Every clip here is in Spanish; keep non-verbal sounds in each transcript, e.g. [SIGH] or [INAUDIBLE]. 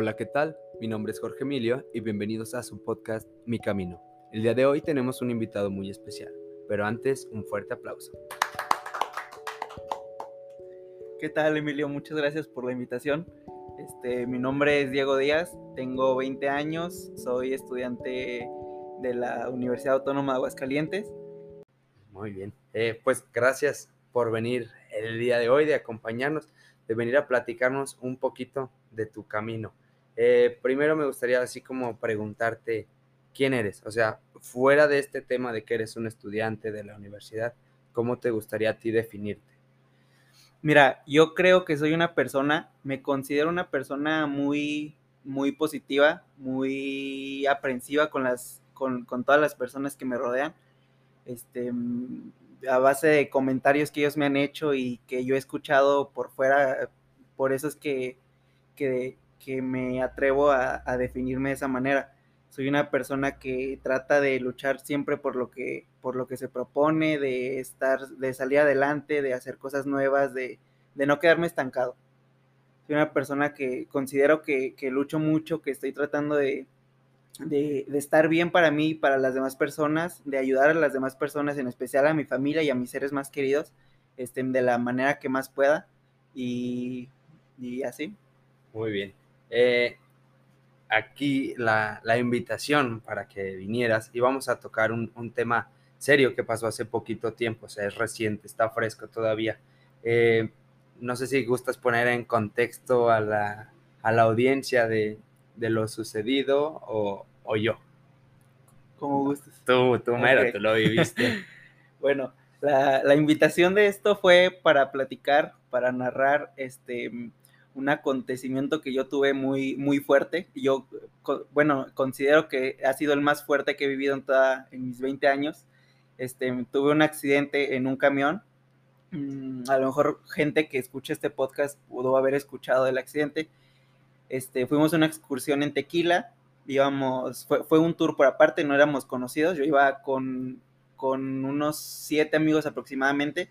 Hola, ¿qué tal? Mi nombre es Jorge Emilio y bienvenidos a su podcast Mi Camino. El día de hoy tenemos un invitado muy especial, pero antes un fuerte aplauso. ¿Qué tal, Emilio? Muchas gracias por la invitación. Este, mi nombre es Diego Díaz, tengo 20 años, soy estudiante de la Universidad Autónoma de Aguascalientes. Muy bien, eh, pues gracias por venir el día de hoy, de acompañarnos, de venir a platicarnos un poquito de tu camino. Eh, primero me gustaría así como preguntarte quién eres, o sea, fuera de este tema de que eres un estudiante de la universidad, ¿cómo te gustaría a ti definirte? Mira, yo creo que soy una persona, me considero una persona muy, muy positiva, muy aprensiva con las, con, con todas las personas que me rodean. Este, a base de comentarios que ellos me han hecho y que yo he escuchado por fuera, por eso es que, que, me atrevo a, definirme de esa manera. Soy una persona que trata de luchar siempre por lo que, por lo que se propone, de estar, de salir adelante, de hacer cosas nuevas, de, no quedarme estancado. Soy una persona que considero que, que lucho mucho, que estoy tratando de, de, estar bien para mí y para las demás personas, de ayudar a las demás personas, en especial a mi familia y a mis seres más queridos, este, de la manera que más pueda y, así. Muy bien. Eh, aquí la, invitación para que vinieras y vamos a tocar un, tema serio que pasó hace poquito tiempo, o sea, es reciente, está fresco todavía. Eh, no sé si gustas poner en contexto a la, a la audiencia de, de lo sucedido o, o yo. Como gustes. Tú, tú mero, tú lo viviste. [LAUGHS] bueno, la, la, invitación de esto fue para platicar, para narrar este un acontecimiento que yo tuve muy, muy fuerte. Yo, bueno, considero que ha sido el más fuerte que he vivido en, toda, en mis 20 años. Este, tuve un accidente en un camión. Mm, a lo mejor gente que escucha este podcast pudo haber escuchado del accidente. Este, fuimos a una excursión en Tequila íbamos, fue, fue, un tour por aparte, no éramos conocidos, yo iba con, con unos siete amigos aproximadamente,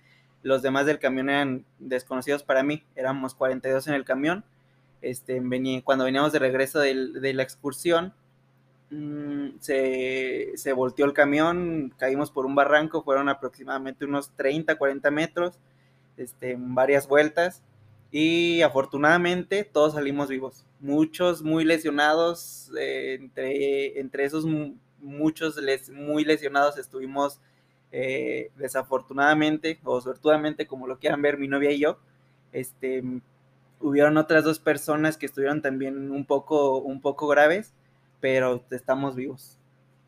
los demás del camión eran desconocidos para mí, éramos 42 en el camión, este, cuando veníamos de regreso de la excursión, mm, se, se, volteó el camión, caímos por un barranco, fueron aproximadamente unos 30, 40 metros, este, varias vueltas, y afortunadamente todos salimos vivos. Muchos muy lesionados, eh, entre, entre esos muchos muy lesionados estuvimos eh, desafortunadamente o suertudamente, como lo quieran ver, mi novia y yo. Este, hubieron otras dos personas que estuvieron también un poco, un poco graves, pero estamos vivos.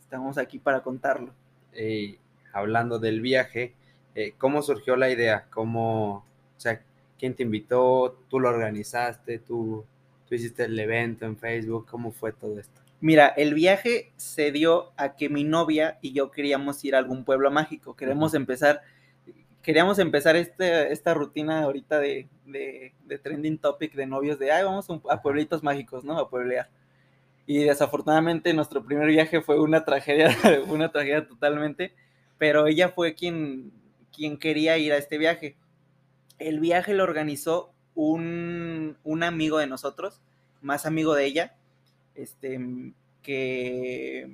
Estamos aquí para contarlo. hablando del viaje, eh, ¿cómo surgió la idea? ¿Cómo, o sea, quién te invitó, tú lo organizaste, tú, tú hiciste el evento en Facebook, ¿cómo fue todo esto? Mira, el viaje se dio a que mi novia y yo queríamos ir a algún pueblo mágico, queremos empezar, queríamos empezar este, esta rutina ahorita de, trending topic de novios de, ay, vamos a pueblitos mágicos, ¿no? A pueblear. Y desafortunadamente nuestro primer viaje fue una tragedia, [LAUGHS] una tragedia totalmente, pero ella fue quien, quien quería ir a este viaje el viaje lo organizó un, amigo de nosotros, más amigo de ella, este, que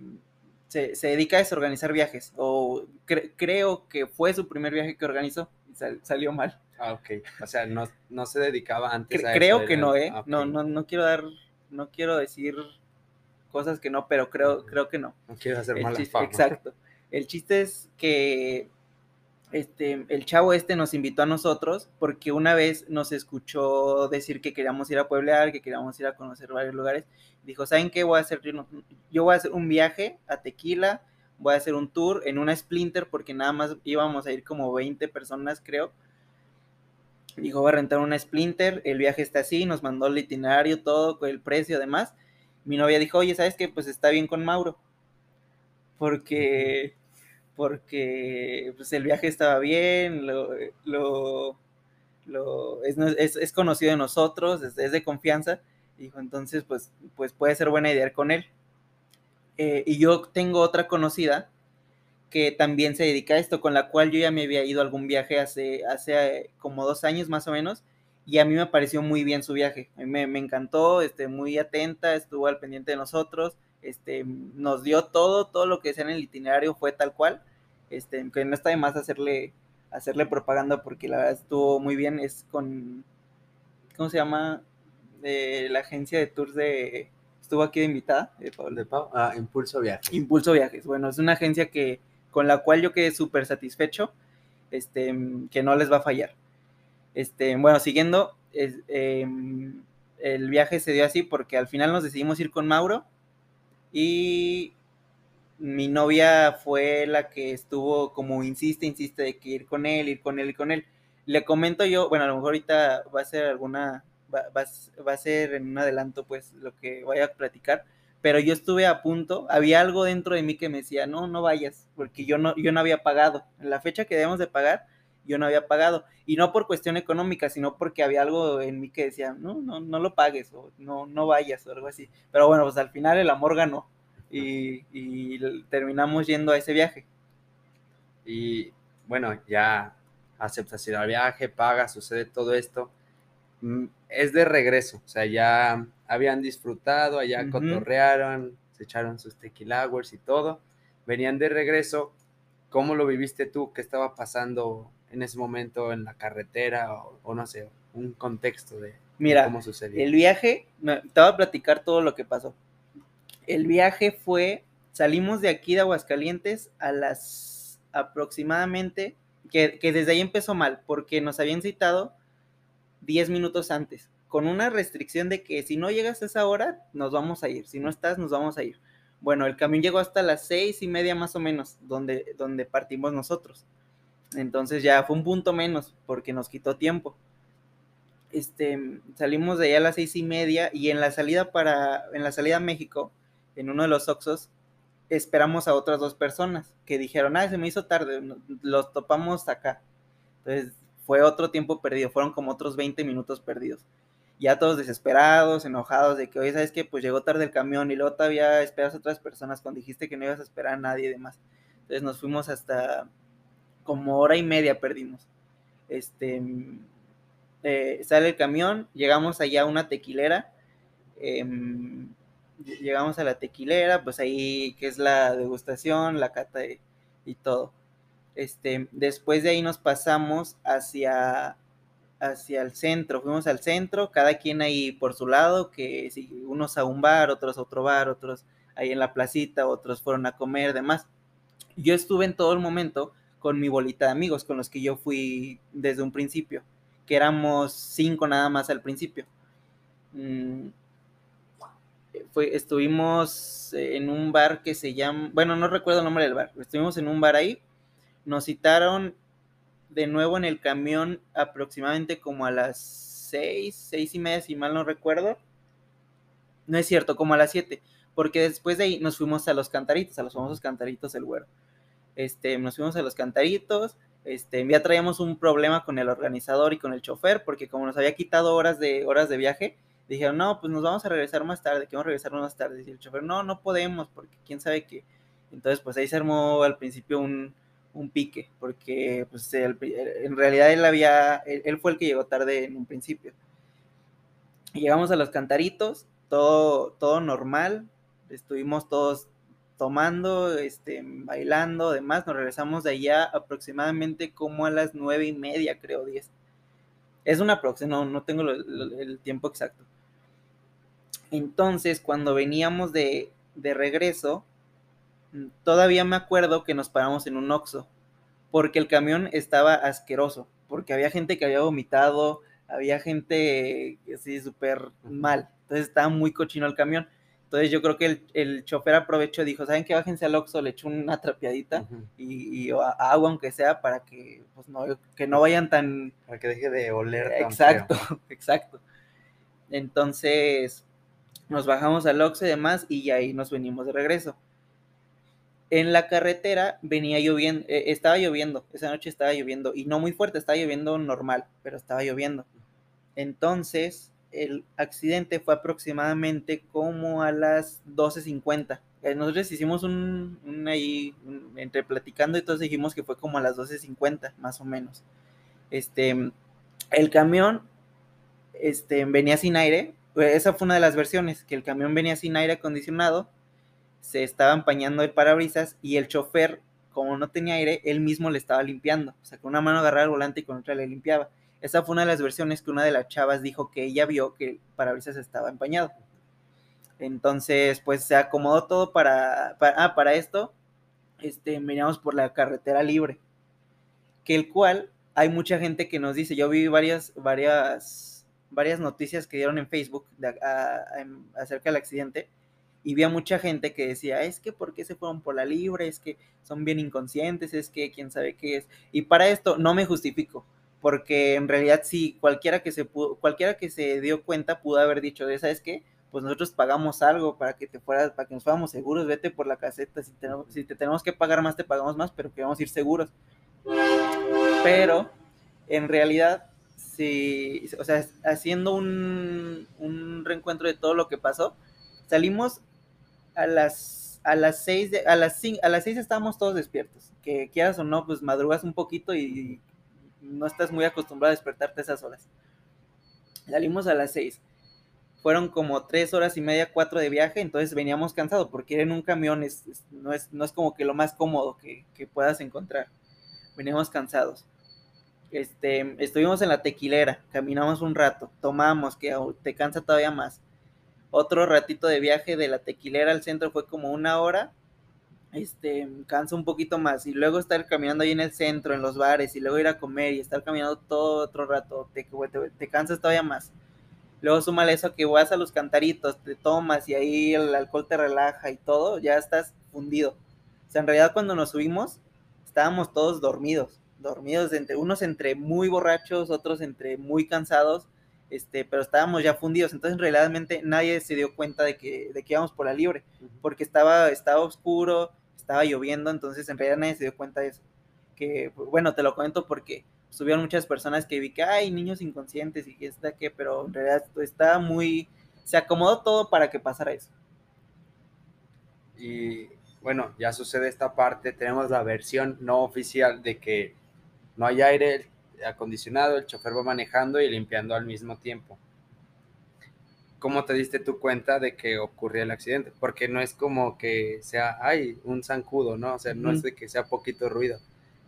se, dedica a desorganizar viajes, o creo que fue su primer viaje que organizó y salió mal. Ah, ok. O sea, no, se dedicaba antes a Creo que no, ¿eh? Ah, no, no, no quiero dar, no quiero decir cosas que no, pero creo, creo que no. No quiero hacer mala Exacto. El chiste es que este, el chavo este nos invitó a nosotros porque una vez nos escuchó decir que queríamos ir a pueblear, que queríamos ir a conocer varios lugares. Dijo, ¿saben qué? Voy a hacer, yo voy a hacer un viaje a Tequila, voy a hacer un tour en una Splinter porque nada más íbamos a ir como 20 personas, creo. Dijo, voy a rentar una Splinter, el viaje está así, nos mandó el itinerario, todo, el precio, además. Mi novia dijo, oye, ¿sabes qué? Pues está bien con Mauro. Porque porque pues, el viaje estaba bien, lo, lo, es, conocido de nosotros, es, de confianza, dijo, entonces pues, pues puede ser buena idea con él. Eh, y yo tengo otra conocida que también se dedica a esto, con la cual yo ya me había ido a algún viaje hace, hace eh, como dos años más o menos, y a mí me pareció muy bien su viaje. Me, me encantó, este, muy atenta, estuvo al pendiente de nosotros, este, nos dio todo, todo lo que decía en el itinerario fue tal cual, este, que no está de más hacerle, hacerle propaganda porque la verdad estuvo muy bien, es con, ¿cómo se llama? De la agencia de tours de, estuvo aquí de invitada, de ah, Impulso Viajes. Impulso Viajes, bueno, es una agencia que, con la cual yo quedé súper satisfecho, este, que no les va a fallar. Este, bueno, siguiendo, em, el viaje se dio así porque al final nos decidimos ir con Mauro y mi novia fue la que estuvo como insiste, insiste de que ir con él, ir con él, ir con él. Le comento yo, bueno, a lo mejor ahorita va a ser alguna, va, va a ser en un adelanto pues lo que vaya a platicar, pero yo estuve a punto, había algo dentro de mí que me decía, no, no vayas, porque yo no, yo no había pagado. En la fecha que debemos de pagar, yo no había pagado. Y no por cuestión económica, sino porque había algo en mí que decía, no, no, no lo pagues o no, no vayas o algo así. Pero bueno, pues al final el amor ganó y, terminamos yendo a ese viaje. Y bueno, ya aceptas ir al viaje, pagas, sucede todo esto. Mm, es de regreso, o sea, ya habían disfrutado, allá cotorrearon, se echaron sus tequila y todo. Venían de regreso. ¿Cómo lo viviste tú? ¿Qué estaba pasando en ese momento en la carretera o, no sé, un contexto de, Mira, cómo sucedió. El viaje, te voy a platicar todo lo que pasó. El viaje fue, salimos de aquí de Aguascalientes a las aproximadamente, que, que desde ahí empezó mal, porque nos habían citado 10 minutos antes, con una restricción de que si no llegas a esa hora, nos vamos a ir, si no estás, nos vamos a ir. Bueno, el camión llegó hasta las seis y media más o menos, donde, donde partimos nosotros. Entonces ya fue un punto menos porque nos quitó tiempo. Este, salimos de allá a las seis y media y en la salida para, en la salida a México, en uno de los Oxos, esperamos a otras dos personas que dijeron, ah, se me hizo tarde, los topamos acá. Entonces fue otro tiempo perdido, fueron como otros 20 minutos perdidos. Ya todos desesperados, enojados de que, oye, ¿sabes qué? Pues llegó tarde el camión y luego todavía esperas a otras personas cuando dijiste que no ibas a esperar a nadie y demás. Entonces nos fuimos hasta como hora y media perdimos. Este, eh, sale el camión, llegamos allá a una tequilera, em, llegamos a la tequilera, pues ahí que es la degustación, la cata y todo. Este, después de ahí nos pasamos hacia, hacia el centro, fuimos al centro, cada quien ahí por su lado, que unos a un bar, otros a otro bar, otros ahí en la placita, otros fueron a comer, demás. Yo estuve en todo el momento con mi bolita de amigos, con los que yo fui desde un principio, que éramos cinco nada más al principio. Mm, fue, estuvimos en un bar que se llama, bueno, no recuerdo el nombre del bar, estuvimos en un bar ahí, nos citaron de nuevo en el camión aproximadamente como a las seis, seis y media, si mal no recuerdo. No es cierto, como a las siete, porque después de ahí nos fuimos a los cantaritos, a los famosos cantaritos del güero este, nos fuimos a los cantaritos, este, ya traíamos un problema con el organizador y con el chofer, porque como nos había quitado horas de, horas de viaje, dijeron, no, pues nos vamos a regresar más tarde, que vamos a regresar más tarde. Y el chofer, no, no podemos, porque quién sabe qué. Entonces, pues ahí se armó al principio un, un pique, porque pues en realidad él había, él, fue el que llegó tarde en un principio. Llegamos a los cantaritos, todo, todo normal, estuvimos todos tomando, este, bailando, demás, nos regresamos de allá aproximadamente como a las nueve y media, creo, diez. Es una próxima, no, no tengo el tiempo exacto. Entonces, cuando veníamos de, de regreso, todavía me acuerdo que nos paramos en un Oxxo, porque el camión estaba asqueroso, porque había gente que había vomitado, había gente así súper mal, entonces estaba muy cochino el camión. Entonces yo creo que el, el chofer aprovechó y dijo, ¿saben qué? Bájense al Oxxo, le echó una trapeadita y, agua aunque sea para que pues no, que no vayan tan... Para que deje de oler. exacto, [LAUGHS] exacto. Entonces nos bajamos al Oxxo y demás y ahí nos venimos de regreso. En la carretera venía lloviendo, eh, estaba lloviendo, esa noche estaba lloviendo y no muy fuerte, estaba lloviendo normal, pero estaba lloviendo. Entonces el accidente fue aproximadamente como a las 12.50. Eh, nosotros hicimos un, ahí, entre platicando y todos dijimos que fue como a las 12.50, más o menos. Este, el camión este, venía sin aire. Esa fue una de las versiones, que el camión venía sin aire acondicionado, se estaba empañando el parabrisas y el chofer, como no tenía aire, él mismo le estaba limpiando. O sea, con una mano agarraba el volante y con otra le limpiaba. Esa fue una de las versiones que una de las chavas dijo que ella vio que el parabrisas estaba empañado. Entonces, pues se acomodó todo para, para, ah, para esto, este, veníamos por la carretera libre, que el cual hay mucha gente que nos dice, yo vi varias, varias, varias noticias que dieron en Facebook acerca del accidente, y vi a mucha gente que decía, es que ¿por qué se fueron por la libre? Es que son bien inconscientes, es que quién sabe qué es. Y para esto no me justifico, porque en realidad sí, cualquiera que se pudo, cualquiera que se dio cuenta pudo haber dicho, ¿sabes qué? pues nosotros pagamos algo para que te fueras, para que nos fuéramos seguros, vete por la caseta, si, si te tenemos que pagar más, te pagamos más, pero queremos ir seguros. Pero, en realidad, si, o sea, haciendo un, un reencuentro de todo lo que pasó, salimos a las a las seis a las a las seis estábamos todos despiertos. Que quieras o no, pues madrugas un poquito y no estás muy acostumbrado a despertarte esas horas. Salimos a las seis fueron como tres horas y media, cuatro de viaje, entonces veníamos cansados, porque ir en un camión es, no, es, no es como que lo más cómodo que, puedas encontrar. Veníamos cansados. Este, estuvimos en la tequilera, caminamos un rato, tomamos, que te cansa todavía más. Otro ratito de viaje de la tequilera al centro fue como una hora, este, cansa un poquito más. Y luego estar caminando ahí en el centro, en los bares, y luego ir a comer y estar caminando todo otro rato, te, te, te cansas todavía más. Luego súmale eso que vas a los cantaritos, te tomas y ahí el alcohol te relaja y todo, ya estás fundido. O sea, en realidad cuando nos subimos, estábamos todos dormidos, dormidos, entre, unos entre muy borrachos, otros entre muy cansados, este, pero estábamos ya fundidos. Entonces, realmente nadie se dio cuenta de que, de que íbamos por la libre, porque estaba, estaba oscuro, estaba lloviendo, entonces en realidad nadie se dio cuenta de eso. Que, bueno, te lo cuento porque subieron muchas personas que vi que hay niños inconscientes y está que, pero en realidad está muy, se acomodó todo para que pasara eso. Y bueno, ya sucede esta parte, tenemos la versión no oficial de que no hay aire acondicionado, el chofer va manejando y limpiando al mismo tiempo. ¿Cómo te diste tu cuenta de que ocurrió el accidente? Porque no es como que sea, ay, un zancudo, ¿no? O sea, no es de que sea poquito ruido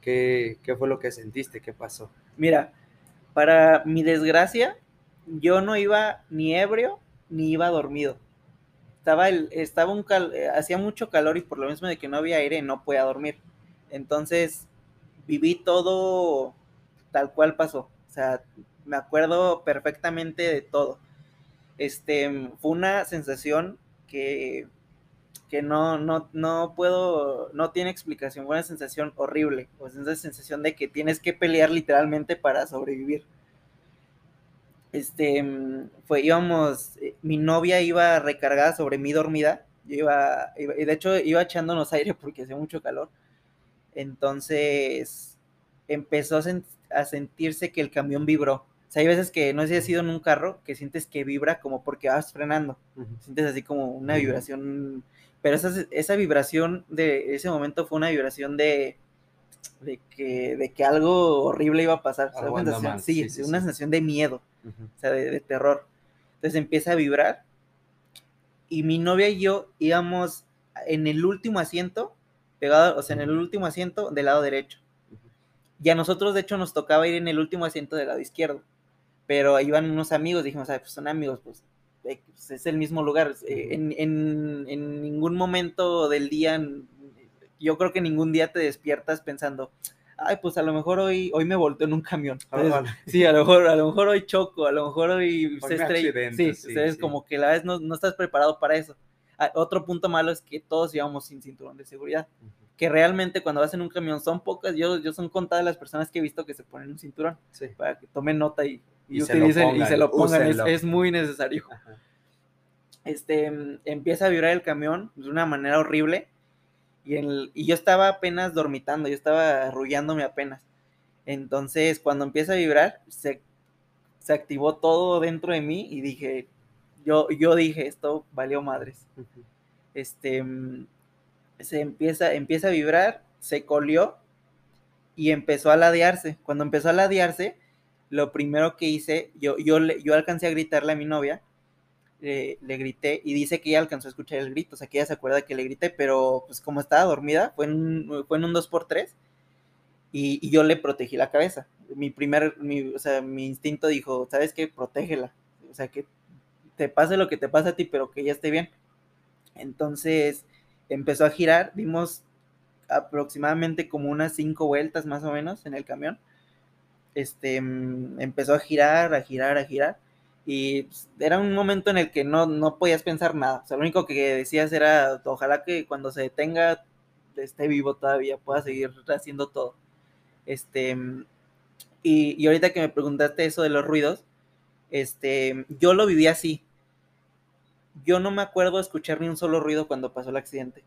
¿Qué, fue lo que sentiste? ¿Qué pasó? Mira, para mi desgracia, yo no iba ni ebrio ni iba dormido. Estaba, el, estaba un eh, hacía mucho calor y por lo mismo de que no había aire no podía dormir. Entonces viví todo tal cual pasó. O sea, me acuerdo perfectamente de todo. Este, fue una sensación que que no, no, no puedo, no tiene explicación, fue una sensación horrible, o esa sensación de que tienes que pelear literalmente para sobrevivir. Este, fue, íbamos, eh, mi novia iba recargada sobre mí dormida, yo iba, de hecho iba echándonos aire porque hacía mucho calor, entonces empezó a, sentirse que el camión vibró, o sea, hay veces que no sé si has ido en un carro que sientes que vibra como porque vas frenando. Sientes así como una vibración pero esa, esa vibración de ese momento fue una vibración de, de, que, de que algo horrible iba a pasar. Una sí, una sensación de miedo, o sea, de, terror. Entonces empieza a vibrar y mi novia y yo íbamos en el último asiento, pegado, o sea, en el último asiento del lado derecho. Y a nosotros, de hecho, nos tocaba ir en el último asiento del lado izquierdo. Pero iban unos amigos, dijimos, pues son amigos, pues pues, es el mismo lugar. Eh, en, ningún momento del día, yo creo que ningún día te despiertas pensando, ay, pues a lo mejor hoy, hoy me volteo en un camión. Ah, sí, a lo mejor, a lo mejor hoy choco, a lo mejor hoy, se estrella. Sí, es como que la vez no, no, estás preparado para eso. Ah, otro punto malo es que todos íbamos sin cinturón de seguridad. Que realmente cuando vas en un camión son pocas, yo, yo son contadas las personas que he visto que se ponen un cinturón. Para que tomen nota y y, utilicen y se lo pongan, es, muy necesario. Este, empieza a vibrar el camión de una manera horrible y, el, y yo estaba apenas dormitando, yo estaba arrullándome apenas. Entonces, cuando empieza a vibrar, se, se activó todo dentro de mí y dije, yo, yo dije, esto valió madres. Este, se empieza, empieza a vibrar, se colió y empezó a ladearse. Cuando empezó a ladearse, lo primero que hice, yo, yo, yo alcancé a gritarle a mi novia, le grité y dice que ella alcanzó a escuchar el grito, o sea que ella se acuerda que le grité, pero pues como estaba dormida, fue en, fue en un 2x3 y, y, yo le protegí la cabeza. Mi primer, mi, o sea, mi instinto dijo, ¿sabes qué? Protégela. O sea, que te pase lo que te pasa a ti, pero que ella esté bien. Entonces empezó a girar, dimos aproximadamente como unas cinco vueltas más o menos en el camión. Este mm, empezó a girar, a girar, a girar. Y pues, era un momento en el que no, no podías pensar nada. O sea, lo único que decías era, ojalá que cuando se detenga esté vivo todavía, pueda seguir haciendo todo. Este, y, y ahorita que me preguntaste eso de los ruidos, este, yo lo viví así yo no me acuerdo escuchar ni un solo ruido cuando pasó el accidente.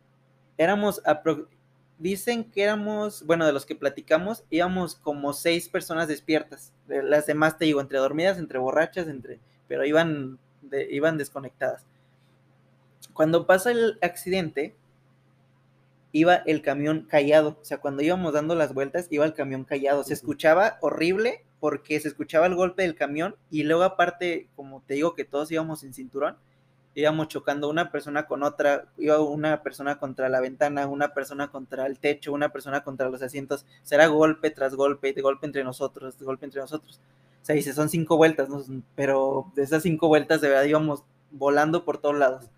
Éramos, dicen que éramos, bueno, de los que platicamos, íbamos como seis personas despiertas. Las demás, te digo, entre dormidas, entre borrachas, entre, pero iban, iban desconectadas. Cuando pasa el accidente, iba el camión callado. O sea, cuando íbamos dando las vueltas, iba el camión callado. Se escuchaba horrible porque se escuchaba el golpe del camión y luego aparte, como te digo que todos íbamos sin cinturón, íbamos chocando una persona con otra, iba una persona contra la ventana, una persona contra el techo, una persona contra los asientos, será golpe tras golpe, de golpe entre nosotros, de golpe entre nosotros. O sea, dice, son cinco vueltas, pero de esas cinco vueltas de verdad íbamos volando por todos lados.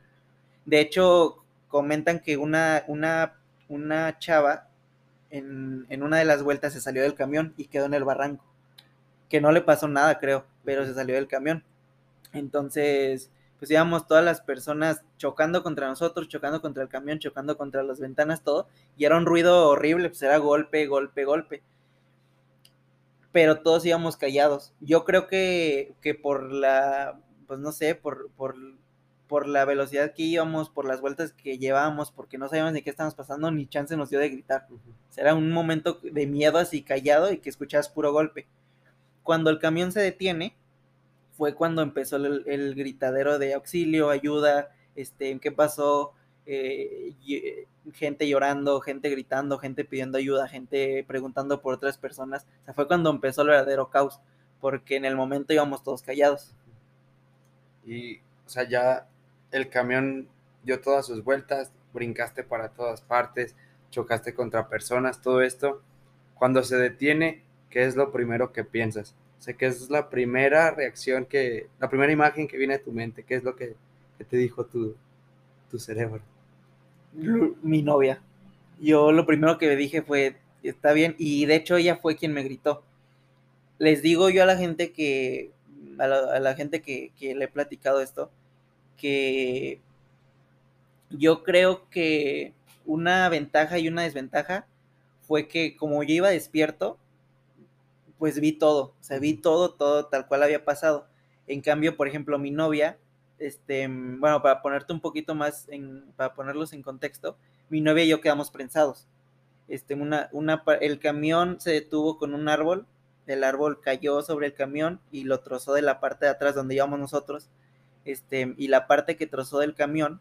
De hecho, comentan que una, una, una chava en, en una de las vueltas se salió del camión y quedó en el barranco. Que no le pasó nada, creo, pero se salió del camión. Entonces, pues íbamos todas las personas chocando contra nosotros, chocando contra el camión, chocando contra las ventanas, todo, y era un ruido horrible, pues era golpe, golpe, golpe. Pero todos íbamos callados. Yo creo que, que por la, pues no sé, por, por, por la velocidad que íbamos, por las vueltas que llevábamos, porque no sabíamos ni qué estábamos pasando, ni chance nos dio de gritar. Era un momento de miedo así callado y que escuchabas puro golpe. Cuando el camión se detiene, fue cuando empezó el, gritadero de auxilio, ayuda, este, ¿qué pasó? Eh, gente llorando, gente gritando, gente pidiendo ayuda, gente preguntando por otras personas. O sea, fue cuando empezó el verdadero caos, porque en el momento íbamos todos callados. Y, o sea, ya el camión dio todas sus vueltas, brincaste para todas partes, chocaste contra personas, todo esto. Cuando se detiene, ¿qué es lo primero que piensas? Sé que es la primera reacción que, la primera imagen que viene a tu mente, ¿qué es lo que, te dijo tu, tu cerebro? Mi novia. Yo lo primero que dije fue, está bien, y de hecho ella fue quien me gritó. Les digo yo a la gente que, a la, gente que, que le he platicado esto, que yo creo que una ventaja y una desventaja fue que como yo iba despierto, pues vi todo, o sea, vi todo, todo tal cual había pasado. En cambio, por ejemplo, mi novia, este, bueno, para ponerte un poquito más, en, para ponerlos en contexto, mi novia y yo quedamos prensados. Este, una, una, el camión se detuvo con un árbol, el árbol cayó sobre el camión y lo trozó de la parte de atrás donde íbamos nosotros, este, y la parte que trozó del camión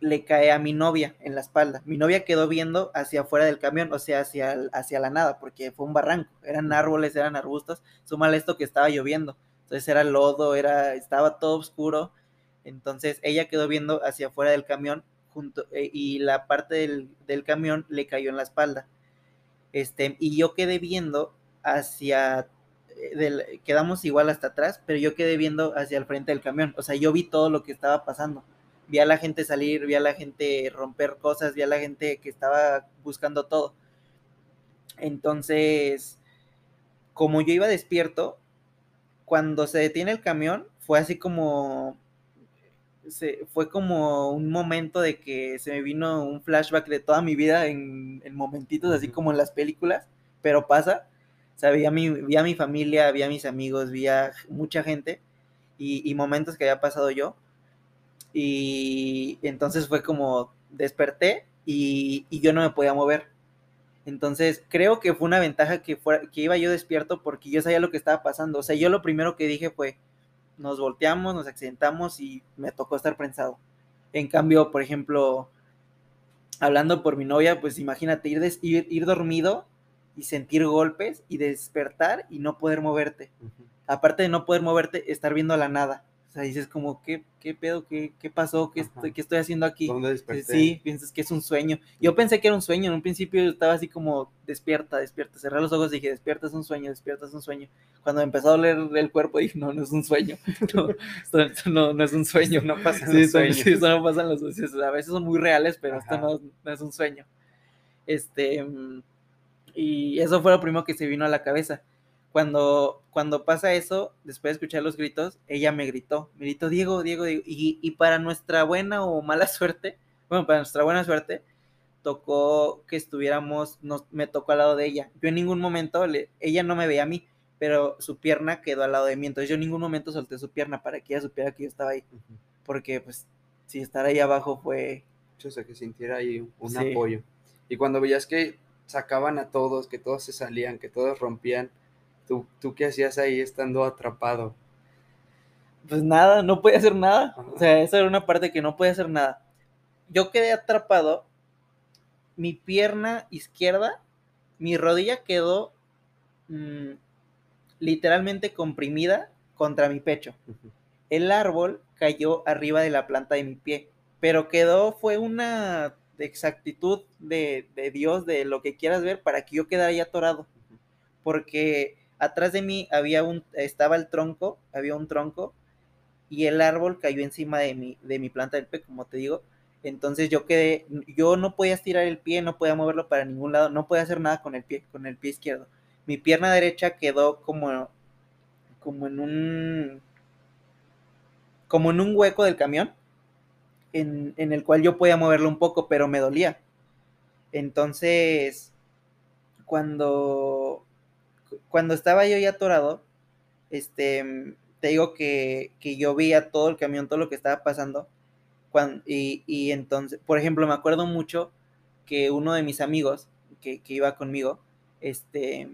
le cae a mi novia en la espalda. Mi novia quedó viendo hacia afuera del camión, o sea, hacia, hacia la nada, porque fue un barranco, eran árboles, eran arbustos, mal esto que estaba lloviendo, entonces era lodo, era, estaba todo oscuro, entonces ella quedó viendo hacia afuera del camión junto, eh, y la parte del, camión le cayó en la espalda. Este, y yo quedé viendo hacia, eh, quedamos igual hasta atrás, pero yo quedé viendo hacia el frente del camión, o sea, yo vi todo lo que estaba pasando vi a la gente salir, vi a la gente romper cosas, vi a la gente que estaba buscando todo. Entonces, como yo iba despierto, cuando se detiene el camión, fue así como se, fue como un momento de que se me vino un flashback de toda mi vida en, momentitos, así como en las películas, pero pasa. O sea, vi a mi, vi a mi familia, vi a mis amigos, vi a mucha gente y, y momentos que había pasado yo. Y entonces fue como desperté y, yo no me podía mover. Entonces creo que fue una ventaja que, que iba yo despierto porque yo sabía lo que estaba pasando. O sea, yo lo primero que dije fue, nos volteamos, nos accidentamos y me tocó estar prensado. En cambio, por ejemplo, hablando por mi novia, pues imagínate ir, ir, ir dormido y sentir golpes y despertar y no poder moverte. Aparte de no poder moverte, estar viendo la nada. O sea, dices como, ¿qué, qué pedo? ¿Qué, qué pasó? ¿Qué estoy, ¿Qué estoy haciendo aquí? ¿Dónde desperté? Sí, piensas que es un sueño. Yo pensé que era un sueño. En un principio estaba así como, despierta, despierta. Cerré los ojos y dije, despierta, es un sueño, despierta, es un sueño. Cuando me empezó a doler el cuerpo, dije, no, no es un sueño. [LAUGHS] No, esto, no, no, es un sueño. No pasa sí, los sueños. [LAUGHS] Sí, eso no pasa en los sueños. A veces son muy reales, pero esto Ajá. no, no es un sueño. Este, y eso fue lo primero que se vino a la cabeza. Cuando, cuando pasa eso, después de escuchar los gritos, ella me gritó, me gritó, Diego, Diego, Diego. Y, y para nuestra buena o mala [LAUGHS] suerte, bueno, para nuestra buena suerte, tocó que estuviéramos, nos, me tocó al lado de ella. Yo en ningún momento, le, ella no me veía a mí, pero su pierna quedó al lado de mí. Entonces yo en ningún momento solté su pierna para que ella supiera que yo estaba ahí. Ujú. Porque pues si estar ahí abajo fue... O sea, que sintiera ahí un Sí. apoyo. Y cuando veías que sacaban a todos, que todos se salían, que todos rompían, ¿tú, tú qué hacías ahí estando atrapado? Pues nada, no podía hacer nada. Ajá. O sea, esa era una parte que no podía hacer nada. Yo quedé atrapado. Mi pierna izquierda, mi rodilla quedó mm, literalmente comprimida contra mi pecho. El árbol cayó arriba de la planta de mi pie, pero quedó, fue una exactitud de, de Dios, de lo que quieras ver, para que yo quedara ahí atorado. Porque atrás de mí había un, estaba el tronco, había un tronco, y el árbol cayó encima de mi, de mi planta del pie, como te digo. Entonces yo quedé, yo no podía estirar el pie, no podía moverlo para ningún lado, no podía hacer nada con el pie, con el pie izquierdo. Mi pierna derecha quedó como, como en un, como en un hueco del camión, en, en el cual yo podía moverlo un poco, pero me dolía. Entonces, cuando, cuando estaba yo ya atorado, este, te digo que, que yo veía todo el camión, todo lo que estaba pasando. Cuan- y, y entonces, por ejemplo, me acuerdo mucho que uno de mis amigos que, que iba conmigo, este,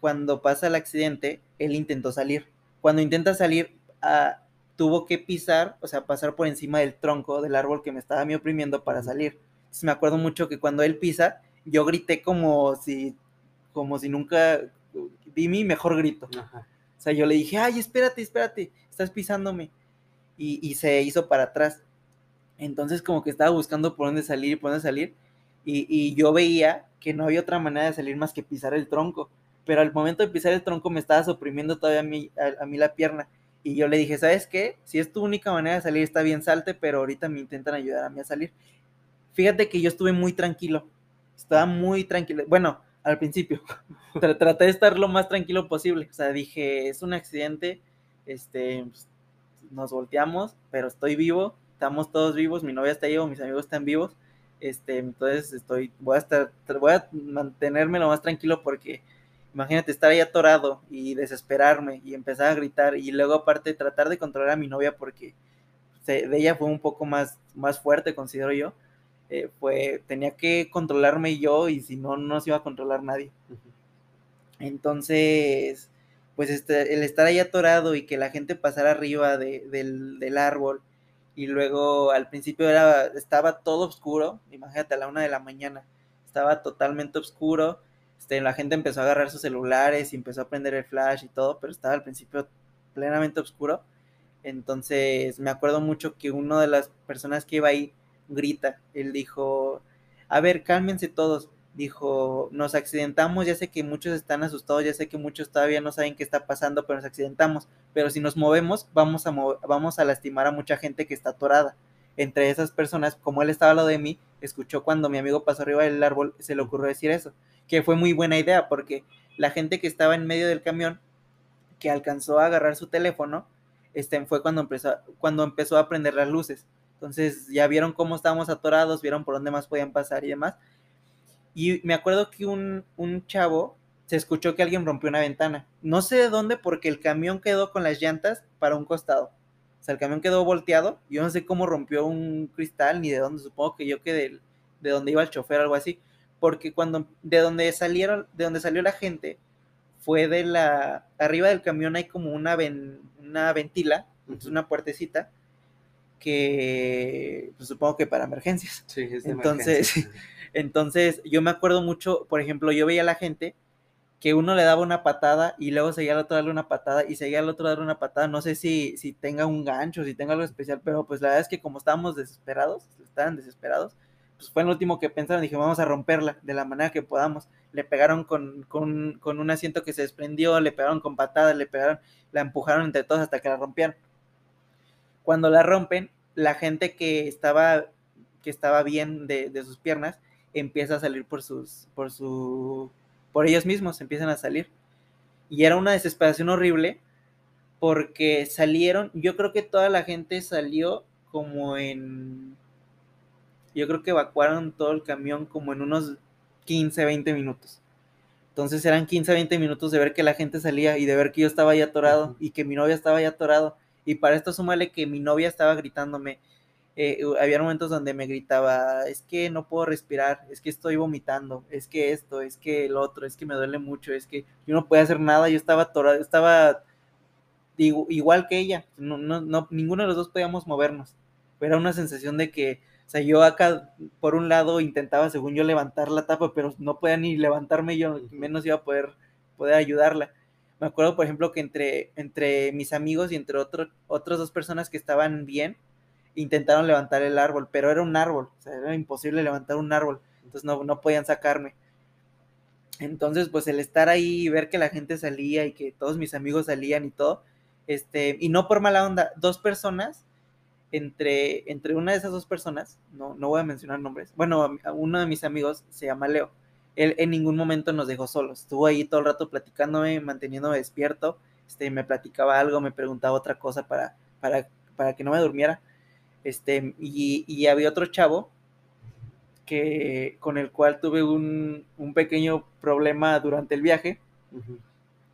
cuando pasa el accidente, él intentó salir. Cuando intenta salir, ah, tuvo que pisar, o sea, pasar por encima del tronco del árbol que me estaba a mí oprimiendo para salir. Entonces me acuerdo mucho que cuando él pisa, yo grité como si, como si nunca di mi mejor grito. Ajá. O sea, yo le dije, ay, espérate, espérate, estás pisándome. Y, y se hizo para atrás. Entonces como que estaba buscando por dónde salir y por dónde salir. Y, y yo veía que no había otra manera de salir más que pisar el tronco. Pero al momento de pisar el tronco me estaba oprimiendo todavía a mí, a, a mí la pierna. Y yo le dije, ¿sabes qué? Si es tu única manera de salir, está bien, salte, pero ahorita me intentan ayudar a mí a salir. Fíjate que yo estuve muy tranquilo. Estaba muy tranquilo. Bueno, al principio. [LAUGHS] Tra- Traté de estar lo más tranquilo posible. O sea, dije, es un accidente. Este, pues, nos volteamos, pero estoy vivo. Estamos todos vivos. Mi novia está vivo, mis amigos están vivos. Este, entonces estoy, voy a estar, voy a mantenerme lo más tranquilo porque imagínate estar ahí atorado y desesperarme y empezar a gritar y luego aparte tratar de controlar a mi novia porque de ella fue un poco más, más fuerte, considero yo. Eh, fue, tenía que controlarme yo y si no, no se iba a controlar nadie. Entonces, pues este, el estar ahí atorado y que la gente pasara arriba de- del, del árbol y luego al principio era, estaba todo oscuro, imagínate a la una de la mañana, estaba totalmente oscuro, este, la gente empezó a agarrar sus celulares y empezó a prender el flash y todo, pero estaba al principio plenamente oscuro. Entonces me acuerdo mucho que una de las personas que iba ahí grita, él dijo, a ver, cálmense todos, dijo, nos accidentamos, ya sé que muchos están asustados, ya sé que muchos todavía no saben qué está pasando, pero nos accidentamos, pero si nos movemos, vamos a, mo- vamos a lastimar a mucha gente que está atorada. Entre esas personas, como él estaba al lado de mí, escuchó cuando mi amigo pasó arriba del árbol, se le ocurrió decir eso, que fue muy buena idea, porque la gente que estaba en medio del camión, que alcanzó a agarrar su teléfono, este, fue cuando empezó, cuando empezó a prender las luces. Entonces ya vieron cómo estábamos atorados, vieron por dónde más podían pasar y demás. Y me acuerdo que un, un chavo se escuchó que alguien rompió una ventana. No sé de dónde, porque el camión quedó con las llantas para un costado. O sea, el camión quedó volteado. Yo no sé cómo rompió un cristal ni de dónde. Supongo que yo que de, de donde iba el chofer o algo así. Porque cuando de donde salieron, de donde salió la gente, fue de la. Arriba del camión hay como una, ven- una ventila, Ujú. una puertecita, que pues, supongo que para emergencias. Sí, es de Entonces, emergencia. [LAUGHS] Entonces, yo me acuerdo mucho, por ejemplo, yo veía a la gente que uno le daba una patada y luego seguía al otro darle una patada y seguía al otro darle una patada. No sé si, si tenga un gancho, si tenga algo especial, pero pues la verdad es que como estábamos desesperados, estaban desesperados, pues fue el último que pensaron, dije, vamos a romperla de la manera que podamos. Le pegaron con, con, con un asiento que se desprendió, le pegaron con patadas, le pegaron, la empujaron entre todos hasta que la rompieron. Cuando la rompen, la gente que estaba, que estaba bien de, de sus piernas empieza a salir por sus, por su, por ellos mismos, empiezan a salir. Y era una desesperación horrible porque salieron, yo creo que toda la gente salió como en yo creo que evacuaron todo el camión como en unos 15, 20 minutos. Entonces eran 15, 20 minutos de ver que la gente salía y de ver que yo estaba ahí atorado y que mi novia estaba ahí atorado. Y para esto súmale que mi novia estaba gritándome. Eh, había momentos donde me gritaba, es que no puedo respirar, es que estoy vomitando, es que esto, es que el otro, es que me duele mucho, es que yo no podía hacer nada, yo estaba atorado, estaba igual que ella, no, no, ninguno de los dos podíamos movernos. Era una sensación de que o sea, yo acá, por un lado, intentaba, según yo, levantar la tapa, pero no podía ni levantarme yo, menos iba a poder, poder ayudarla. Me acuerdo, por ejemplo, que entre, entre mis amigos y entre otros otras dos personas que estaban bien, intentaron levantar el árbol, pero era un árbol, o sea, era imposible levantar un árbol, entonces no, no podían sacarme. Entonces, pues el estar ahí y ver que la gente salía y que todos mis amigos salían y todo, este, y no por mala onda, dos personas entre, entre una de esas dos personas, no, no voy a mencionar nombres, bueno, uno de mis amigos se llama Leo, él en ningún momento nos dejó solos, estuvo ahí todo el rato platicándome, manteniéndome despierto, este, me platicaba algo, me preguntaba otra cosa para, para, para que no me durmiera, este, y, y había otro chavo que, con el cual tuve un, un pequeño problema durante el viaje,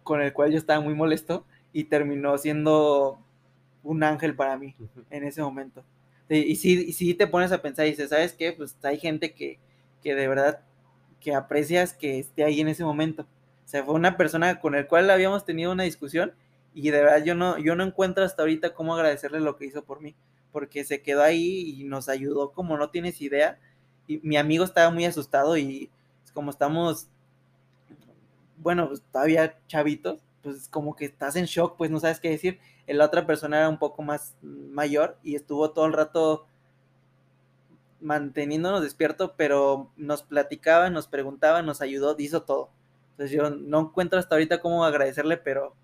con el cual yo estaba muy molesto, y terminó siendo un ángel para mí en ese momento. Y, si, si te pones a pensar y dices, ¿sabes qué? Pues hay gente que, que de verdad que aprecias que esté ahí en ese momento. O sea, fue una persona con el cual habíamos tenido una discusión y de verdad yo no, yo no encuentro hasta ahorita cómo agradecerle lo que hizo por mí, porque se quedó ahí y nos ayudó como no tienes idea. Y mi amigo estaba muy asustado y como estamos, bueno, pues, todavía chavitos, pues como que estás en shock, pues no sabes qué decir la otra persona era un poco más mayor y estuvo todo el rato manteniéndonos despierto, pero nos platicaba, nos preguntaba, nos ayudó, hizo todo. Entonces yo no encuentro hasta ahorita cómo agradecerle, pero,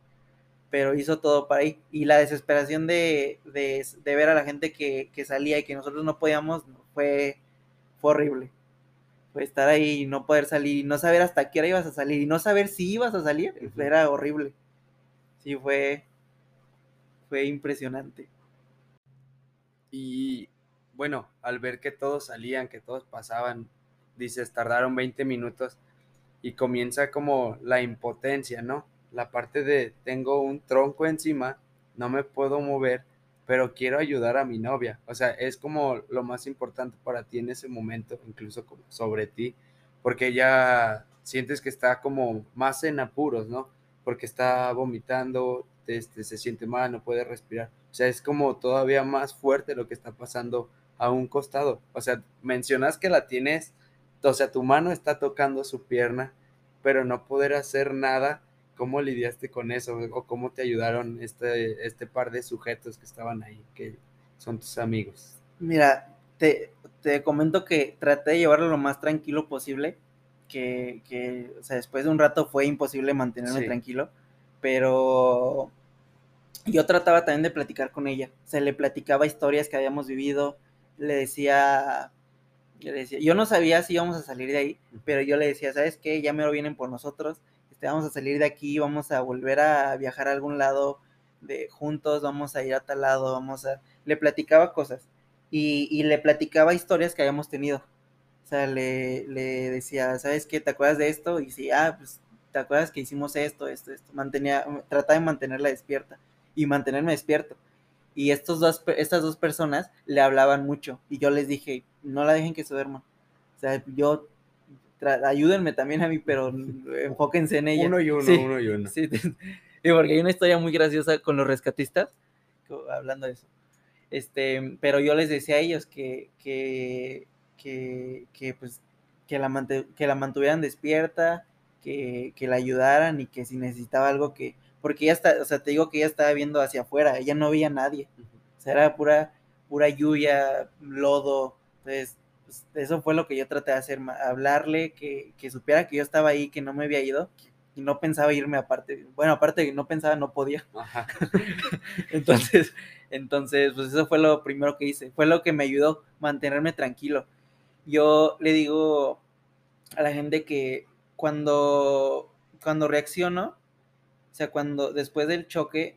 pero hizo todo para ahí. Y la desesperación de, de, ver a la gente que, salía y que nosotros no podíamos fue, fue horrible. Fue estar ahí y no poder salir y no saber hasta qué hora ibas a salir y no saber si ibas a salir, era horrible. Sí, fue, fue impresionante. Y bueno, al ver que todos salían, que todos pasaban, dices, tardaron 20 minutos y comienza como la impotencia, ¿no? La parte de tengo un tronco encima, no me puedo mover, pero quiero ayudar a mi novia. O sea, es como lo más importante para ti en ese momento, incluso sobre ti, porque ella sientes que está como más en apuros, ¿no? Porque está vomitando, este, se siente mal, no puede respirar. O sea, es como todavía más fuerte lo que está pasando a un costado. O sea, mencionas que la tienes, o sea, tu mano está tocando su pierna, pero no poder hacer nada. ¿Cómo lidiaste con eso? ¿O cómo te ayudaron este, este par de sujetos que estaban ahí, que son tus amigos? Mira, te, te comento que traté de llevarlo lo más tranquilo posible, que, que, o sea, después de un rato fue imposible mantenerme tranquilo, pero yo trataba también de platicar con ella. Se le platicaba historias que habíamos vivido. Le decía, le decía, yo no sabía si íbamos a salir de ahí, pero yo le decía, ¿sabes qué? Ya me lo vienen por nosotros. Este, vamos a salir de aquí, vamos a volver a viajar a algún lado de juntos, vamos a ir a tal lado, vamos a. Le platicaba cosas y, y le platicaba historias que habíamos tenido. O sea, le, le decía, ¿sabes qué? ¿Te acuerdas de esto? Y sí, ah, pues, ¿te acuerdas que hicimos esto, esto, esto? Mantenía, trataba de mantenerla despierta y mantenerme despierto. Y estos dos, estas dos personas le hablaban mucho y yo les dije, no la dejen que se duerma. O sea, yo, ayúdenme también a mí, pero [LAUGHS] enfóquense en ella. Uno y uno, uno y uno. Sí, y porque hay una historia muy graciosa con los rescatistas, hablando de eso. Este, pero yo les decía a ellos que, que, que, que pues, que la, que la mantuvieran despierta, que, que la ayudaran y que si necesitaba algo que, porque ya está, o sea, te digo que ella estaba viendo hacia afuera, ella no veía a nadie, o sea, era pura, pura lluvia, lodo, entonces, pues, eso fue lo que yo traté de hacer, hablarle, que, que supiera que yo estaba ahí, que no me había ido, y no pensaba irme aparte, bueno, aparte que no pensaba, no podía. [LAUGHS] entonces, entonces, pues eso fue lo primero que hice, fue lo que me ayudó a mantenerme tranquilo. Yo le digo a la gente que cuando, cuando reacciono, sea, cuando después del choque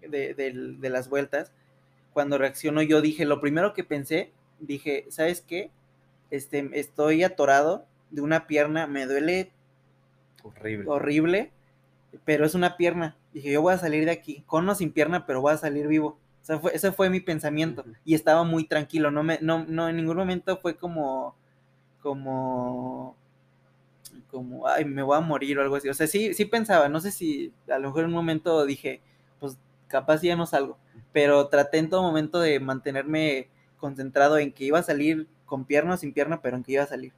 de, de las vueltas, cuando reacciono yo dije, lo primero que pensé, dije, ¿sabes qué? Este, estoy atorado de una pierna, me duele Horrible. Horrible, pero es una pierna. Dije, yo voy a salir de aquí, con o sin pierna, pero voy a salir vivo. O sea, fue, ese fue mi pensamiento. Y estaba muy tranquilo. No, me, no, no, en ningún momento fue como, como, como, ay, me voy a morir o algo así. O sea, sí, sí pensaba, no sé si a lo mejor en un momento dije, pues capaz ya no salgo. Pero traté en todo momento de mantenerme concentrado en que iba a salir con pierna o sin pierna, pero en que iba a salir.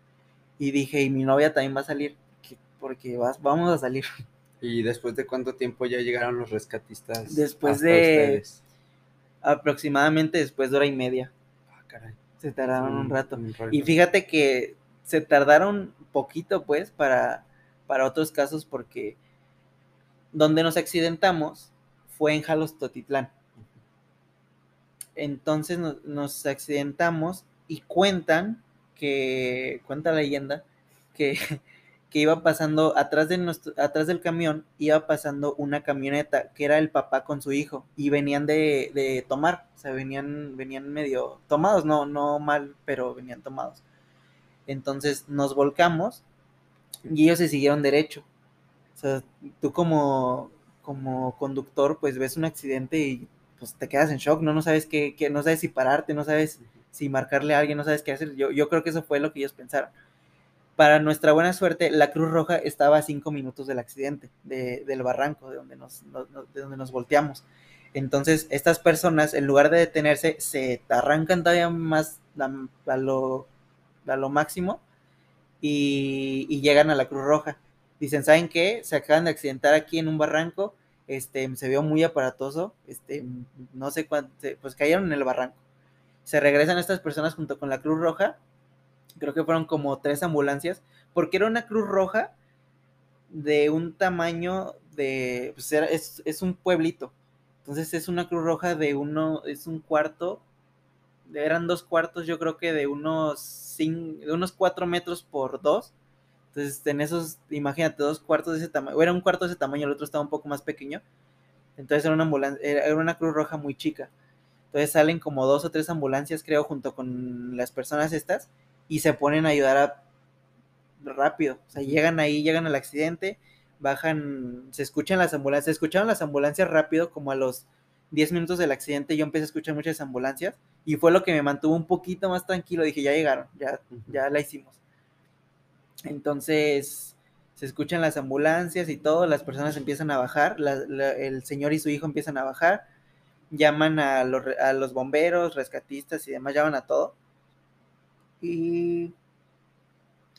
Y dije, y mi novia también va a salir porque vas, vamos a salir. ¿Y después de cuánto tiempo ya llegaron los rescatistas? Después de aproximadamente después de hora y media. Ah, caray. Se tardaron un, rato. Y fíjate que se tardaron poquito, pues, para, para otros casos, porque donde nos accidentamos fue en Jalostotitlán. Entonces nos accidentamos y cuentan que, cuenta la leyenda, que [LAUGHS] que iba pasando atrás, de nuestro, atrás del camión, iba pasando una camioneta que era el papá con su hijo y venían de, de tomar, o sea, venían, venían medio tomados, no, no mal, pero venían tomados. Entonces nos volcamos y ellos se siguieron derecho. O sea, tú como, como conductor, pues ves un accidente y pues te quedas en shock, no, no sabes qué, qué no sabes si pararte, no sabes si marcarle a alguien, no sabes qué hacer. Yo, yo creo que eso fue lo que ellos pensaron para nuestra buena suerte, la Cruz Roja estaba a cinco minutos del accidente, del barranco, de donde nos, de donde nos volteamos. Entonces, estas personas, en lugar de detenerse, se arrancan todavía más a, lo, a lo, máximo y, llegan a la Cruz Roja. Dicen, ¿saben qué? Se acaban de accidentar aquí en un barranco, este, se vio muy aparatoso, este, no sé cuánto, pues cayeron en el barranco. Se regresan estas personas junto con la Cruz Roja creo que fueron como tres ambulancias, porque era una cruz roja de un tamaño de, pues era, es, es, un pueblito, entonces es una cruz roja de uno, es un cuarto, eran dos cuartos yo creo que de unos, cinco, de unos cuatro metros por dos, entonces en esos, imagínate, dos cuartos de ese tamaño, era un cuarto de ese tamaño, el otro estaba un poco más pequeño, entonces era una ambulancia, era una cruz roja muy chica, entonces salen como dos o tres ambulancias creo junto con las personas estas, y se ponen a ayudar a rápido. O sea, llegan ahí, llegan al accidente, bajan, se escuchan las ambulancias, se escucharon las ambulancias rápido, como a los 10 minutos del accidente yo empecé a escuchar muchas ambulancias y fue lo que me mantuvo un poquito más tranquilo. Dije, ya llegaron, ya, ya la hicimos. Entonces, se escuchan las ambulancias y todo, las personas empiezan a bajar, el señor y su hijo empiezan a bajar, llaman a los, a los bomberos, rescatistas y demás, llaman a todo y,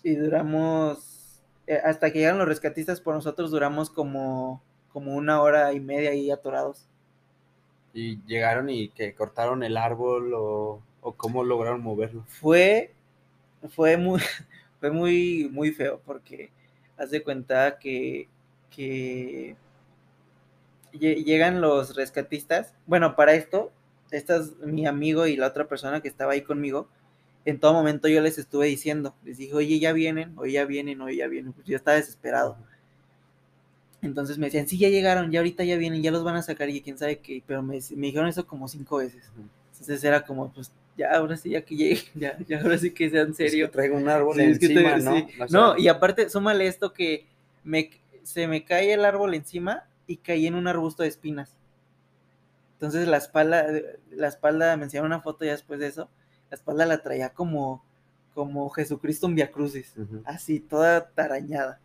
duramos, eh, hasta que llegan los rescatistas por nosotros, duramos como, como una hora y media ahí atorados. ¿Y llegaron y que cortaron el árbol o, o cómo lograron moverlo? Fue, fue muy, [LAUGHS] fue muy, muy feo porque haz de cuenta que, que llegan los rescatistas. Bueno, para esto, este es mi amigo y la otra persona que estaba ahí conmigo en todo momento yo les estuve diciendo, les dije, oye, ya vienen, oye, ya vienen, oye, ya vienen, pues yo estaba desesperado. Entonces me decían, sí, ya llegaron, ya ahorita ya vienen, ya los van a sacar y quién sabe qué, pero me, dijeron eso como cinco veces. Entonces era como, pues ya, ahora sí, ya que llegue, [LAUGHS] ya, ya ahora sí que sea en serio. traigo un árbol encima, ¿no? No, y aparte, súmale esto que me, se me cae el árbol encima y caí en un arbusto de espinas. Entonces la espalda, la espalda, me enseñaron una foto ya después de eso, la espalda la traía como, como Jesucristo en Via Crucis, así, toda tarañada.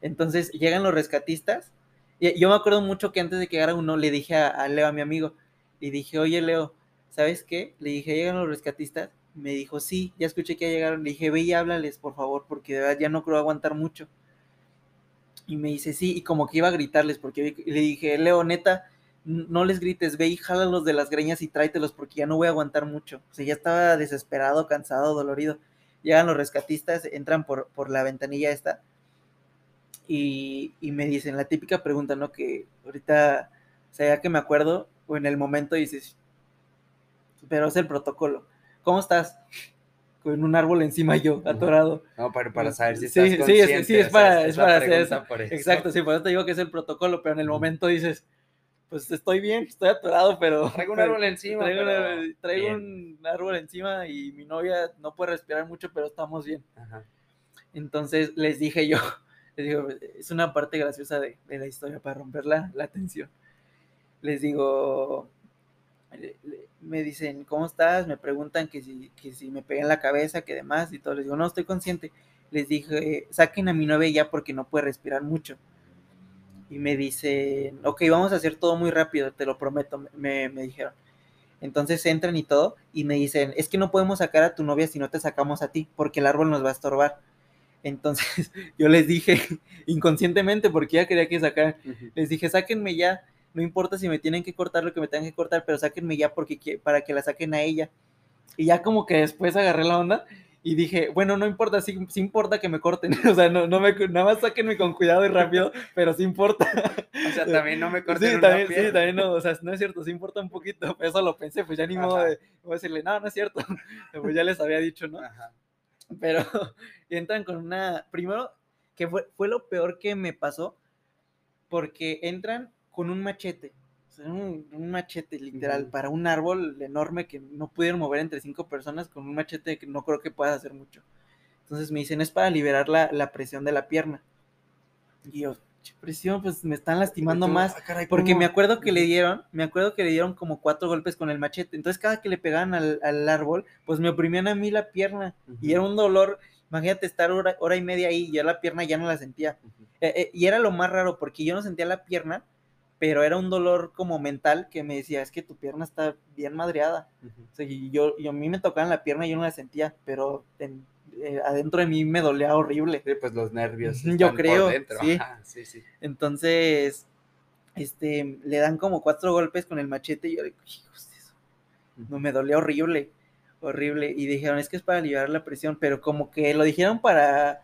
Entonces llegan los rescatistas. Y yo me acuerdo mucho que antes de que llegara uno, le dije a, Leo, a mi amigo, le dije, oye Leo, ¿sabes qué? Le dije, ¿llegan los rescatistas? Me dijo, sí, ya escuché que ya llegaron. Le dije, ve y háblales, por favor, porque de verdad ya no creo aguantar mucho. Y me dice, sí, y como que iba a gritarles, porque le dije, Leo, neta, no les grites, ve y jálalos de las greñas y tráetelos porque ya no voy a aguantar mucho. O sea, ya estaba desesperado, cansado, dolorido. Llegan los rescatistas, entran por, por la ventanilla esta y, y, me dicen la típica pregunta, ¿no? Que ahorita, o sea, ya que me acuerdo, o en el momento dices, pero es el protocolo. ¿Cómo estás? Con un árbol encima yo, atorado. No, para, para saber si estás sí, consciente. Sí, sí, es para, es para hacer eso. Exacto, sí, por eso te digo que es el protocolo, pero en el momento dices, pues estoy bien, estoy atorado, pero... Traigo un [LAUGHS] árbol encima. Traigo, un árbol encima y mi novia no puede respirar mucho, pero estamos bien. Entonces les dije yo, les digo, es una parte graciosa de, la historia para romper la, tensión. Les digo, me dicen, ¿cómo estás? Me preguntan que si, que si me pegué en la cabeza, que demás y todo. Les digo, no, estoy consciente. Les dije, saquen a mi novia ya porque no puede respirar mucho y me dicen, ok, vamos a hacer todo muy rápido, te lo prometo, me, dijeron. Entonces entran y todo y me dicen, es que no podemos sacar a tu novia si no te sacamos a ti, porque el árbol nos va a estorbar. Entonces [LAUGHS] yo les dije, [LAUGHS] inconscientemente, porque ya quería que sacaran, les dije, sáquenme ya, no importa si me tienen que cortar lo que me tengan que cortar, pero sáquenme ya porque para que la saquen a ella. Y ya como que después agarré la onda y dije, bueno, no importa, sí, importa que me corten, [LAUGHS] o sea, no, no me, nada más sáquenme con cuidado y rápido, pero sí importa. O sea, también no me corten sí, también, sí, también no, o sea, no es cierto, sí importa un poquito, eso lo pensé, pues ya ni modo de voy a decirle, no, no es cierto, pues ya les había dicho, ¿no? Ajá. Pero [LAUGHS] entran con una, primero, que fue, fue lo peor que me pasó, porque entran con un machete, un, machete literal para un árbol enorme que no pudieron mover entre cinco personas con un machete que no creo que pueda hacer mucho. Entonces me dicen, es para liberar la, presión de la pierna. Y yo, presión, pues me están lastimando más. Ah, porque me acuerdo que le dieron, me acuerdo que le dieron como cuatro golpes con el machete. Entonces cada que le pegaban al, árbol, pues me oprimían a mí la pierna. Y era un dolor, imagínate estar hora, hora y media ahí y ya la pierna ya no la sentía. Eh, eh, y era lo más raro porque yo no sentía la pierna, pero era un dolor como mental que me decía, es que tu pierna está bien madreada. o sea, y yo, y a mí me tocaban la pierna y yo no la sentía, pero eh, adentro de mí me dolía horrible. Sí, pues los nervios. Yo creo, sí. sí, sí. Entonces, este, le dan como cuatro golpes con el machete y yo digo, eso. No, me dolía horrible, horrible. Y dijeron, es que es para aliviar la presión, pero como que lo dijeron para,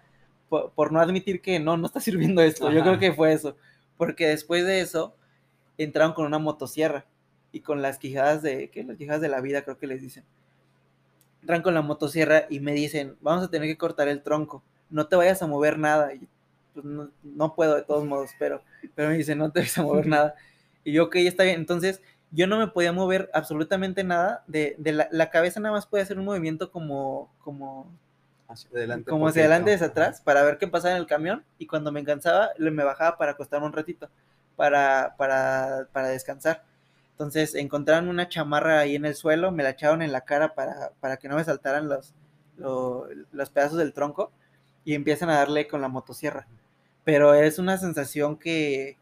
por, no admitir que no, no está [LAUGHS] sirviendo esto. Yo creo que fue eso. Porque después de eso, entraron con una motosierra y con las quijadas de, ¿qué? Las quijadas de la vida creo que les dicen. Entran con la motosierra y me dicen, vamos a tener que cortar el tronco, no te vayas a mover nada. Y, pues, no, puedo de todos modos, pero, pero me dicen, no te vayas a mover nada. Y yo, ok, está bien. Entonces, yo no me podía mover absolutamente nada. De, la, cabeza nada más podía hacer un movimiento como, como, hacia adelante, como hacia adelante, hacia atrás, para ver qué pasaba en el camión. Y cuando me cansaba, me bajaba para acostarme un ratito para, para, para descansar. Entonces encontraron una chamarra ahí en el suelo, me la echaron en la cara para, para que no me saltaran los, los, pedazos del tronco y empiezan a darle con la motosierra. Pero es una sensación que,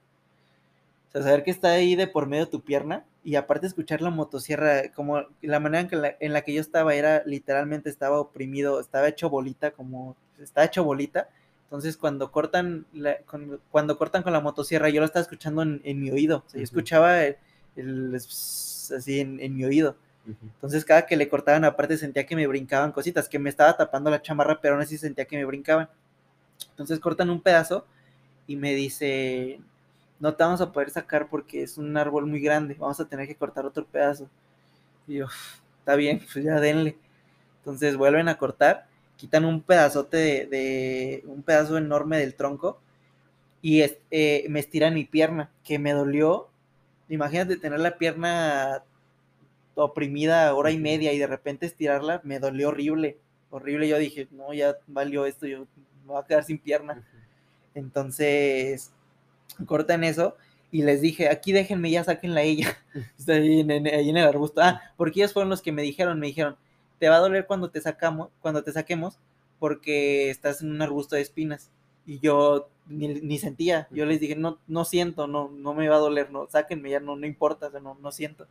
o sea, saber que está ahí de por medio de tu pierna y aparte escuchar la motosierra, como la manera en, que la, en la que yo estaba era literalmente estaba oprimido, estaba hecho bolita, como estaba hecho bolita entonces, cuando cortan, cuando, cortan con la motosierra, yo lo estaba escuchando en, mi oído. O sea, yo escuchaba el, así en, mi oído. Entonces, cada que le cortaban, aparte sentía que me brincaban cositas, que me estaba tapando la chamarra, pero aún así sentía que me brincaban. Entonces, cortan un pedazo y me dice, no te vamos a poder sacar porque es un árbol muy grande, vamos a tener que cortar otro pedazo. Y yo, está bien, pues ya denle. Entonces, vuelven a cortar quitan un pedazote de, un pedazo enorme del tronco y eh, me estiran mi pierna, que me dolió. Imagínate tener la pierna oprimida hora y media y de repente estirarla, me dolió horrible, horrible. Yo dije, no, ya valió esto, yo me voy a quedar sin pierna. Entonces, cortan eso y les dije, aquí déjenme, ya sáquenla ella. [LAUGHS] Está ahí en, ahí en el arbusto. Ah, porque ellos fueron los que me dijeron, me dijeron, te va a doler cuando te sacamos, cuando te saquemos, porque estás en un arbusto de espinas. Y yo ni, sentía, yo les dije, no, no siento, no, no me va a doler, no, sáquenme, ya no, no importa, no, no siento.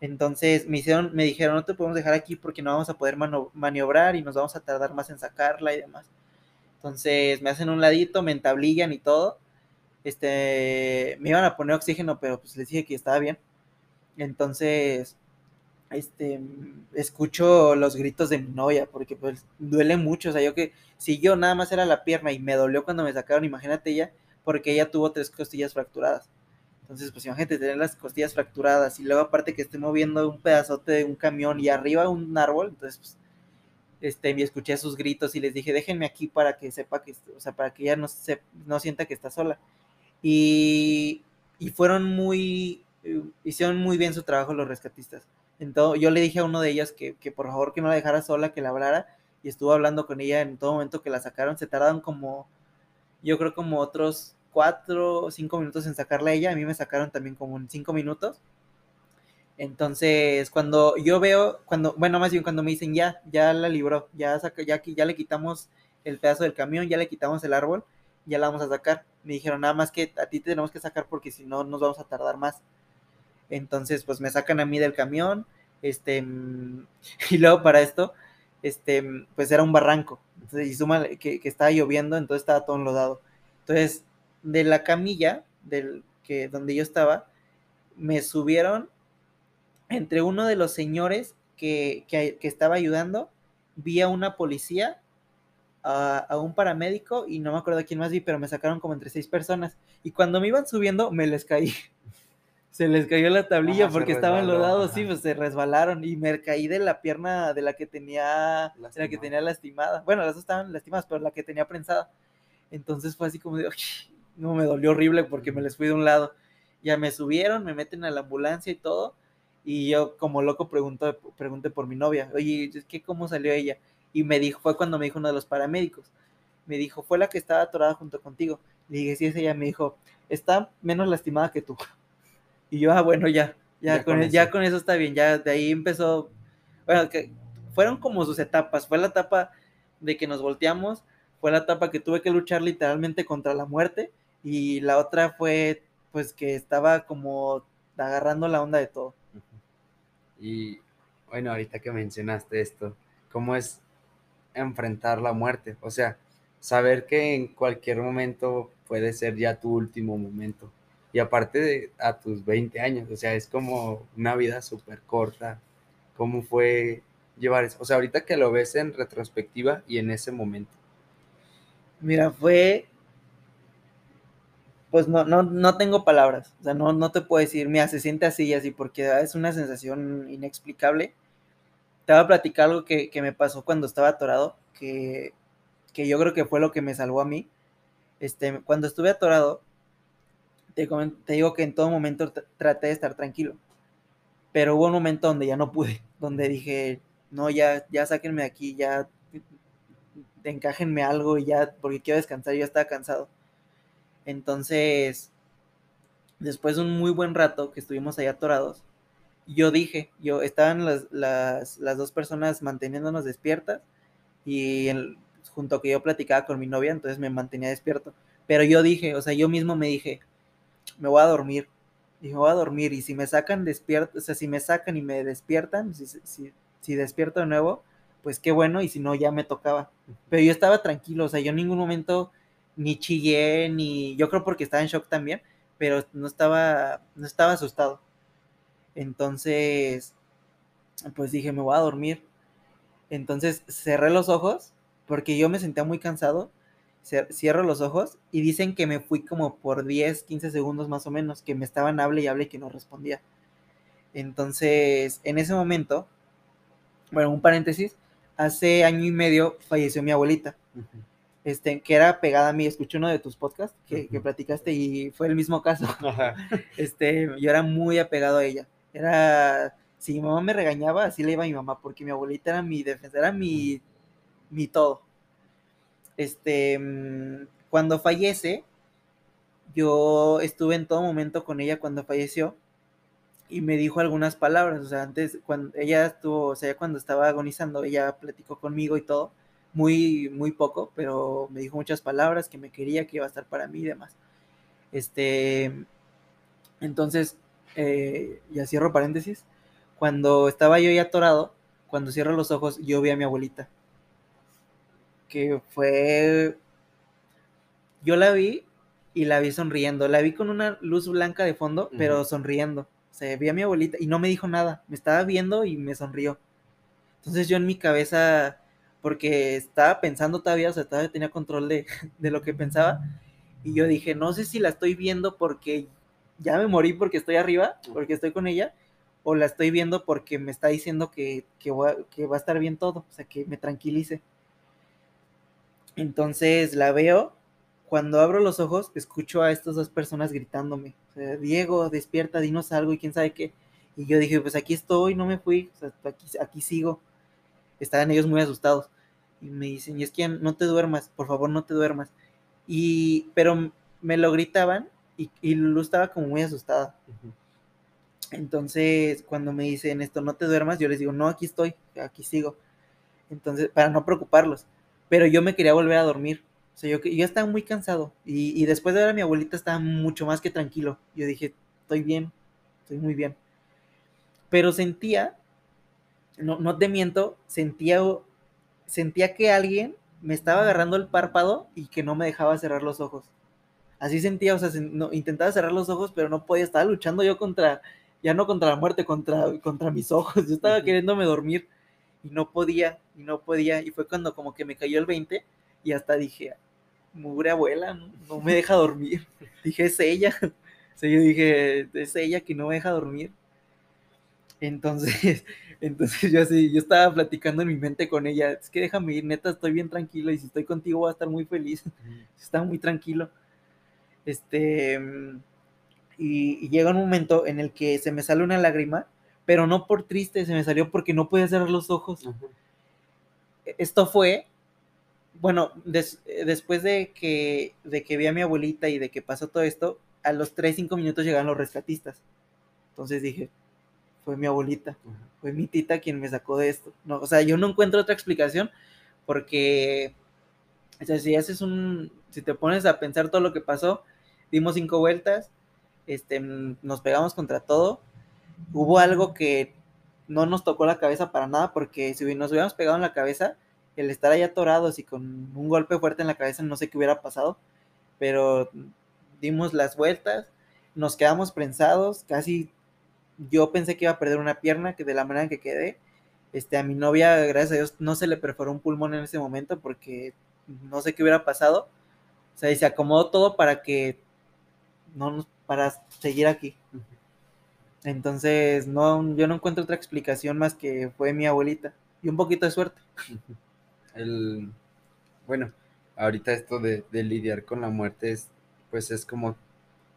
Entonces me hicieron, me dijeron, no te podemos dejar aquí porque no vamos a poder maniobrar y nos vamos a tardar más en sacarla y demás. Entonces me hacen un ladito, me entablillan y todo. Este, me iban a poner oxígeno, pero pues les dije que estaba bien. Entonces, este, escucho los gritos de mi novia, porque pues duele mucho, o sea, yo que, si yo nada más era la pierna y me dolió cuando me sacaron, imagínate ella, porque ella tuvo tres costillas fracturadas. Entonces, pues imagínate tener las costillas fracturadas y luego aparte que estoy moviendo un pedazote de un camión y arriba un árbol, entonces, pues, este, me escuché sus gritos y les dije, déjenme aquí para que sepa que, o sea, para que ella no, se, no sienta que está sola. Y, y fueron muy, eh, hicieron muy bien su trabajo los rescatistas. Yo le dije a uno de ellos que, que, por favor que no la dejara sola, que la hablara, y estuvo hablando con ella en todo momento que la sacaron. Se tardaron como, yo creo como otros cuatro o cinco minutos en sacarla a ella, a mí me sacaron también como en cinco minutos. Entonces, cuando yo veo, cuando, bueno, más bien cuando me dicen ya, ya la libró, ya, saca, ya, ya le quitamos el pedazo del camión, ya le quitamos el árbol, ya la vamos a sacar. Me dijeron, nada más que a ti te tenemos que sacar porque si no nos vamos a tardar más. Entonces, pues me sacan a mí del camión, este, [LAUGHS] y luego para esto, este, pues era un barranco, entonces, y suma que, que estaba lloviendo, entonces estaba todo enlodado. Entonces, de la camilla del que donde yo estaba, me subieron entre uno de los señores que, que, estaba ayudando, vi a una policía, a, a, un paramédico y no me acuerdo quién más vi, pero me sacaron como entre seis personas. Y cuando me iban subiendo, me les caí. [LAUGHS] se les cayó la tablilla ajá, porque estaban lodados, sí, pues se resbalaron y me caí de la pierna de la que tenía, de la que tenía lastimada. Bueno, las dos estaban lastimadas, pero la que tenía prensada. Entonces fue así como de, no me dolió horrible porque me les fui de un lado. Ya me subieron, me meten a la ambulancia y todo. Y yo como loco pregunto, pregunté por mi novia, oye, ¿qué, ¿cómo salió ella? Y me dijo, fue cuando me dijo uno de los paramédicos. Me dijo, fue la que estaba atorada junto contigo. Le dije, sí, es ella. Me dijo, está menos lastimada que tú. Y yo, ah, bueno, ya, ya, ya, con, con, eso. ya con eso está bien. Ya de ahí empezó, bueno, que fueron como sus etapas. Fue la etapa de que nos volteamos, fue la etapa que tuve que luchar literalmente contra la muerte y la otra fue pues que estaba como agarrando la onda de todo. Y bueno, ahorita que mencionaste esto, ¿cómo es enfrentar la muerte? O sea, saber que en cualquier momento puede ser ya tu último momento. Y aparte de a tus 20 años, o sea, es como una vida súper corta. ¿Cómo fue llevar eso? O sea, ahorita que lo ves en retrospectiva y en ese momento. Mira, fue pues no, no, no tengo palabras, o sea, no, no te puedo decir, mira, se siente así y así, porque es una sensación inexplicable. Te voy a platicar algo que, que me pasó cuando estaba atorado, que, que, yo creo que fue lo que me salvó a mí. Este, cuando estuve atorado, te, te digo que en todo momento traté de estar tranquilo, pero hubo un momento donde ya no pude, donde dije, no, ya, ya sáquenme de aquí, ya encájenme algo y ya, porque quiero descansar, yo estaba cansado entonces, después de un muy buen rato que estuvimos ahí atorados, yo dije, yo estaban las, las, las dos personas manteniéndonos despiertas y el, junto que yo platicaba con mi novia, entonces me mantenía despierto. Pero yo dije, o sea, yo mismo me dije, me voy a dormir. Y me voy a dormir. Y si me sacan despierto, o sea, si me sacan y me despiertan, si, si, si despierto de nuevo, pues qué bueno. Y si no, ya me tocaba. Pero yo estaba tranquilo, o sea, yo en ningún momento ni chillé, ni yo creo porque estaba en shock también, pero no estaba, no estaba asustado. Entonces, pues dije, me voy a dormir. Entonces cerré los ojos porque yo me sentía muy cansado. Cierro los ojos y dicen que me fui como por 10, 15 segundos más o menos, que me estaban hable y hable y que no respondía. Entonces, en ese momento, bueno, un paréntesis, hace año y medio falleció mi abuelita. Uh -huh este, que era pegada a mí, escuché uno de tus podcasts que, uh -huh. que platicaste y fue el mismo caso. [LAUGHS] [LAUGHS] Este, yo era muy apegado a ella. Era, si mi mamá me regañaba, así le iba a mi mamá, porque mi abuelita era mi defensa, era mi, mi todo. Este, mm, cuando fallece, yo estuve en todo momento con ella cuando falleció y me dijo algunas palabras, o sea, antes, cuando ella estuvo, o sea, cuando estaba agonizando, ella platicó conmigo y todo, muy, muy poco, pero me dijo muchas palabras, que me quería, que iba a estar para mí y demás. Este, entonces, eh, ya cierro paréntesis, cuando estaba yo ya atorado, cuando cierro los ojos, yo vi a mi abuelita, que fue yo la vi y la vi sonriendo. La vi con una luz blanca de fondo, pero sonriendo. O sea, vi a mi abuelita y no me dijo nada. Me estaba viendo y me sonrió. Entonces yo en mi cabeza, porque estaba pensando todavía, o sea, todavía tenía control de, [LAUGHS] de lo que pensaba. Y yo dije, no sé si la estoy viendo porque ya me morí porque estoy arriba, porque estoy con ella, o la estoy viendo porque me está diciendo que, que, va, que va a estar bien todo, o sea, que me tranquilice. Entonces la veo, cuando abro los ojos, escucho a estas dos personas gritándome, o sea, Diego, despierta, dinos algo y quién sabe qué. Y yo dije, pues aquí estoy, no me fui, o sea, aquí, aquí sigo. Estaban ellos muy asustados. Y me dicen, y es que no te duermas, por favor no te duermas. Y, pero me lo gritaban y, y Lulu estaba como muy asustada. Entonces, cuando me dicen esto, no te duermas, yo les digo, no, aquí estoy, aquí sigo. Entonces, para no preocuparlos. Pero yo me quería volver a dormir. O sea, yo, yo estaba muy cansado. Y, y después de ver a mi abuelita estaba mucho más que tranquilo. Yo dije, estoy bien, estoy muy bien. Pero sentía, no, no te miento, sentía, sentía que alguien me estaba agarrando el párpado y que no me dejaba cerrar los ojos. Así sentía, o sea, no, intentaba cerrar los ojos, pero no podía, estaba luchando yo contra, ya no contra la muerte, contra, contra mis ojos. Yo estaba queriéndome dormir y no podía, y no podía. Y fue cuando como que me cayó el 20 y hasta dije, mugre abuela, no, me deja dormir. [LAUGHS] dije, es ella. [LAUGHS] O yo dije, es ella que no me deja dormir. Entonces, [LAUGHS] entonces yo así, yo estaba platicando en mi mente con ella, es que déjame ir, neta, estoy bien tranquilo y si estoy contigo voy a estar muy feliz. Estaba muy tranquilo. Este, y, llega un momento en el que se me sale una lágrima, pero no por triste, se me salió porque no podía cerrar los ojos. Esto fue, bueno, después de que, de que vi a mi abuelita y de que pasó todo esto, a los 3, 5 minutos llegaron los rescatistas. Entonces dije, fue mi abuelita, fue mi tita quien me sacó de esto. No, o sea, yo no encuentro otra explicación porque, o sea, si haces un, si te pones a pensar todo lo que pasó, dimos cinco vueltas, este, nos pegamos contra todo. Hubo algo que no nos tocó la cabeza para nada, porque si nos hubiéramos pegado en la cabeza, el estar ahí atorados y con un golpe fuerte en la cabeza, no sé qué hubiera pasado, pero dimos las vueltas, nos quedamos prensados, casi yo pensé que iba a perder una pierna, que de la manera en que quedé, este, a mi novia, gracias a Dios, no se le perforó un pulmón en ese momento porque no sé qué hubiera pasado. O sea, y se acomodó todo para que no para seguir aquí. Entonces, no, yo no encuentro otra explicación más que fue mi abuelita y un poquito de suerte. El, bueno, ahorita esto de, lidiar con la muerte es, pues es como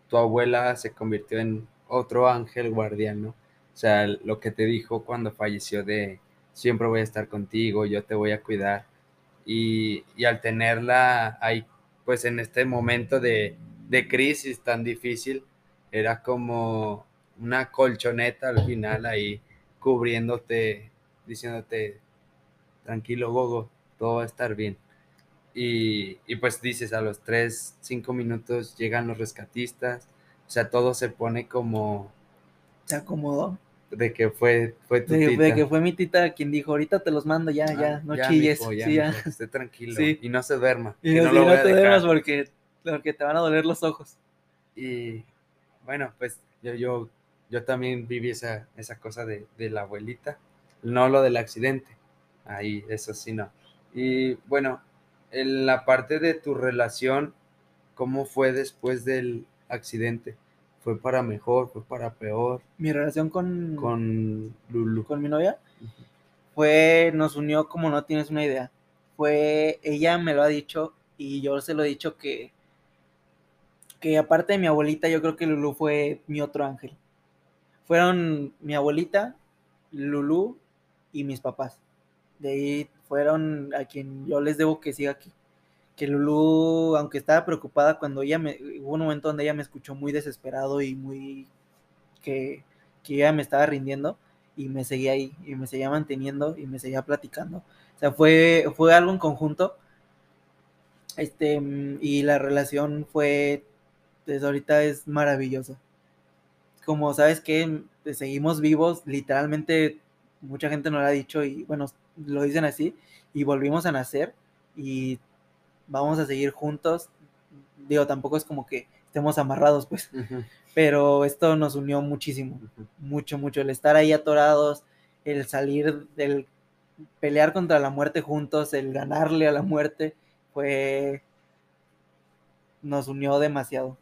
tu abuela se convirtió en otro ángel guardián, ¿no? O sea, lo que te dijo cuando falleció de siempre voy a estar contigo, yo te voy a cuidar. Y, y al tenerla ahí, pues en este momento de, de crisis tan difícil, era como una colchoneta al final ahí cubriéndote, diciéndote, tranquilo Gogo, todo va a estar bien. Y, y, pues dices, a los 3, 5 minutos llegan los rescatistas, o sea, todo se pone como... Se acomodó. De que fue, fue tu de, tita. De que fue mi tita quien dijo, ahorita te los mando, ya, ya, ah, no chilles. ya, sí, ya. esté tranquilo y no se duerma. Y no, no, te duermas porque porque te van a doler los ojos. Y bueno, pues yo, yo, yo también viví esa, esa cosa de, de la abuelita, no lo del accidente, ahí, eso sí no. Y bueno, en la parte de tu relación, ¿cómo fue después del accidente? ¿Fue para mejor? ¿Fue para peor? Mi relación con... Con Lulu. Con mi novia. Fue, nos unió como no tienes una idea. Fue, ella me lo ha dicho y yo se lo he dicho que que aparte de mi abuelita, yo creo que Lulu fue mi otro ángel. Fueron mi abuelita, Lulu y mis papás. De ahí fueron a quien yo les debo que siga aquí. Que Lulu, aunque estaba preocupada cuando ella me, hubo un momento donde ella me escuchó muy desesperado y muy que, que ella me estaba rindiendo y me seguía ahí y me seguía manteniendo y me seguía platicando. O sea, fue, fue algo en conjunto. Este, y la relación fue desde ahorita es maravilloso. Como sabes que seguimos vivos, literalmente mucha gente nos lo ha dicho y bueno, lo dicen así, y volvimos a nacer y vamos a seguir juntos. Digo, tampoco es como que estemos amarrados, pues, pero esto nos unió muchísimo, mucho, mucho, el estar ahí atorados, el salir del pelear contra la muerte juntos, el ganarle a la muerte, fue, nos unió demasiado.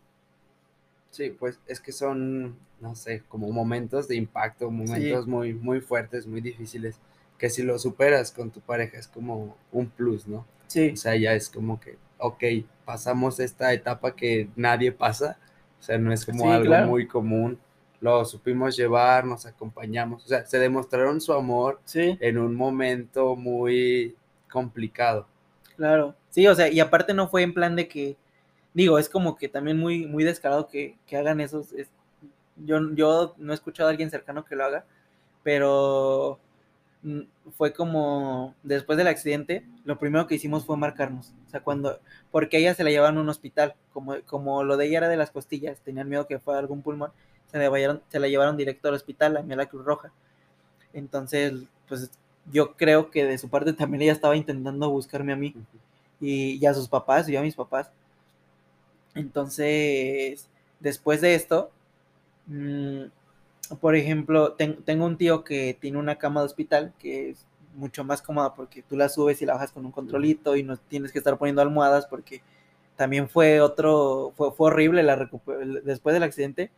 Sí, pues es que son, no sé, como momentos de impacto, momentos muy, muy fuertes, muy difíciles, que si lo superas con tu pareja es como un plus, ¿no? Sí. O sea, ya es como que, ok, pasamos esta etapa que nadie pasa, o sea, no es como algo muy común, lo supimos llevar, nos acompañamos, o sea, se demostraron su amor en un momento muy complicado. Claro, sí, o sea, y aparte no fue en plan de que, digo, es como que también muy, muy descarado que, hagan eso. Yo, yo no he escuchado a alguien cercano que lo haga, pero mm, fue como después del accidente, lo primero que hicimos fue marcarnos. O sea, cuando, porque ella se la llevaban a un hospital, como, como lo de ella era de las costillas, tenían miedo que fuera algún pulmón, se la, se la llevaron directo al hospital, a mí a la Cruz Roja. Entonces, pues yo creo que de su parte también ella estaba intentando buscarme a mí y, a sus papás y a mis papás. Entonces, después de esto, mm, por ejemplo, tengo un tío que tiene una cama de hospital que es mucho más cómoda porque tú la subes y la bajas con un controlito y no tienes que estar poniendo almohadas porque también fue otro, fue, fue horrible la después del accidente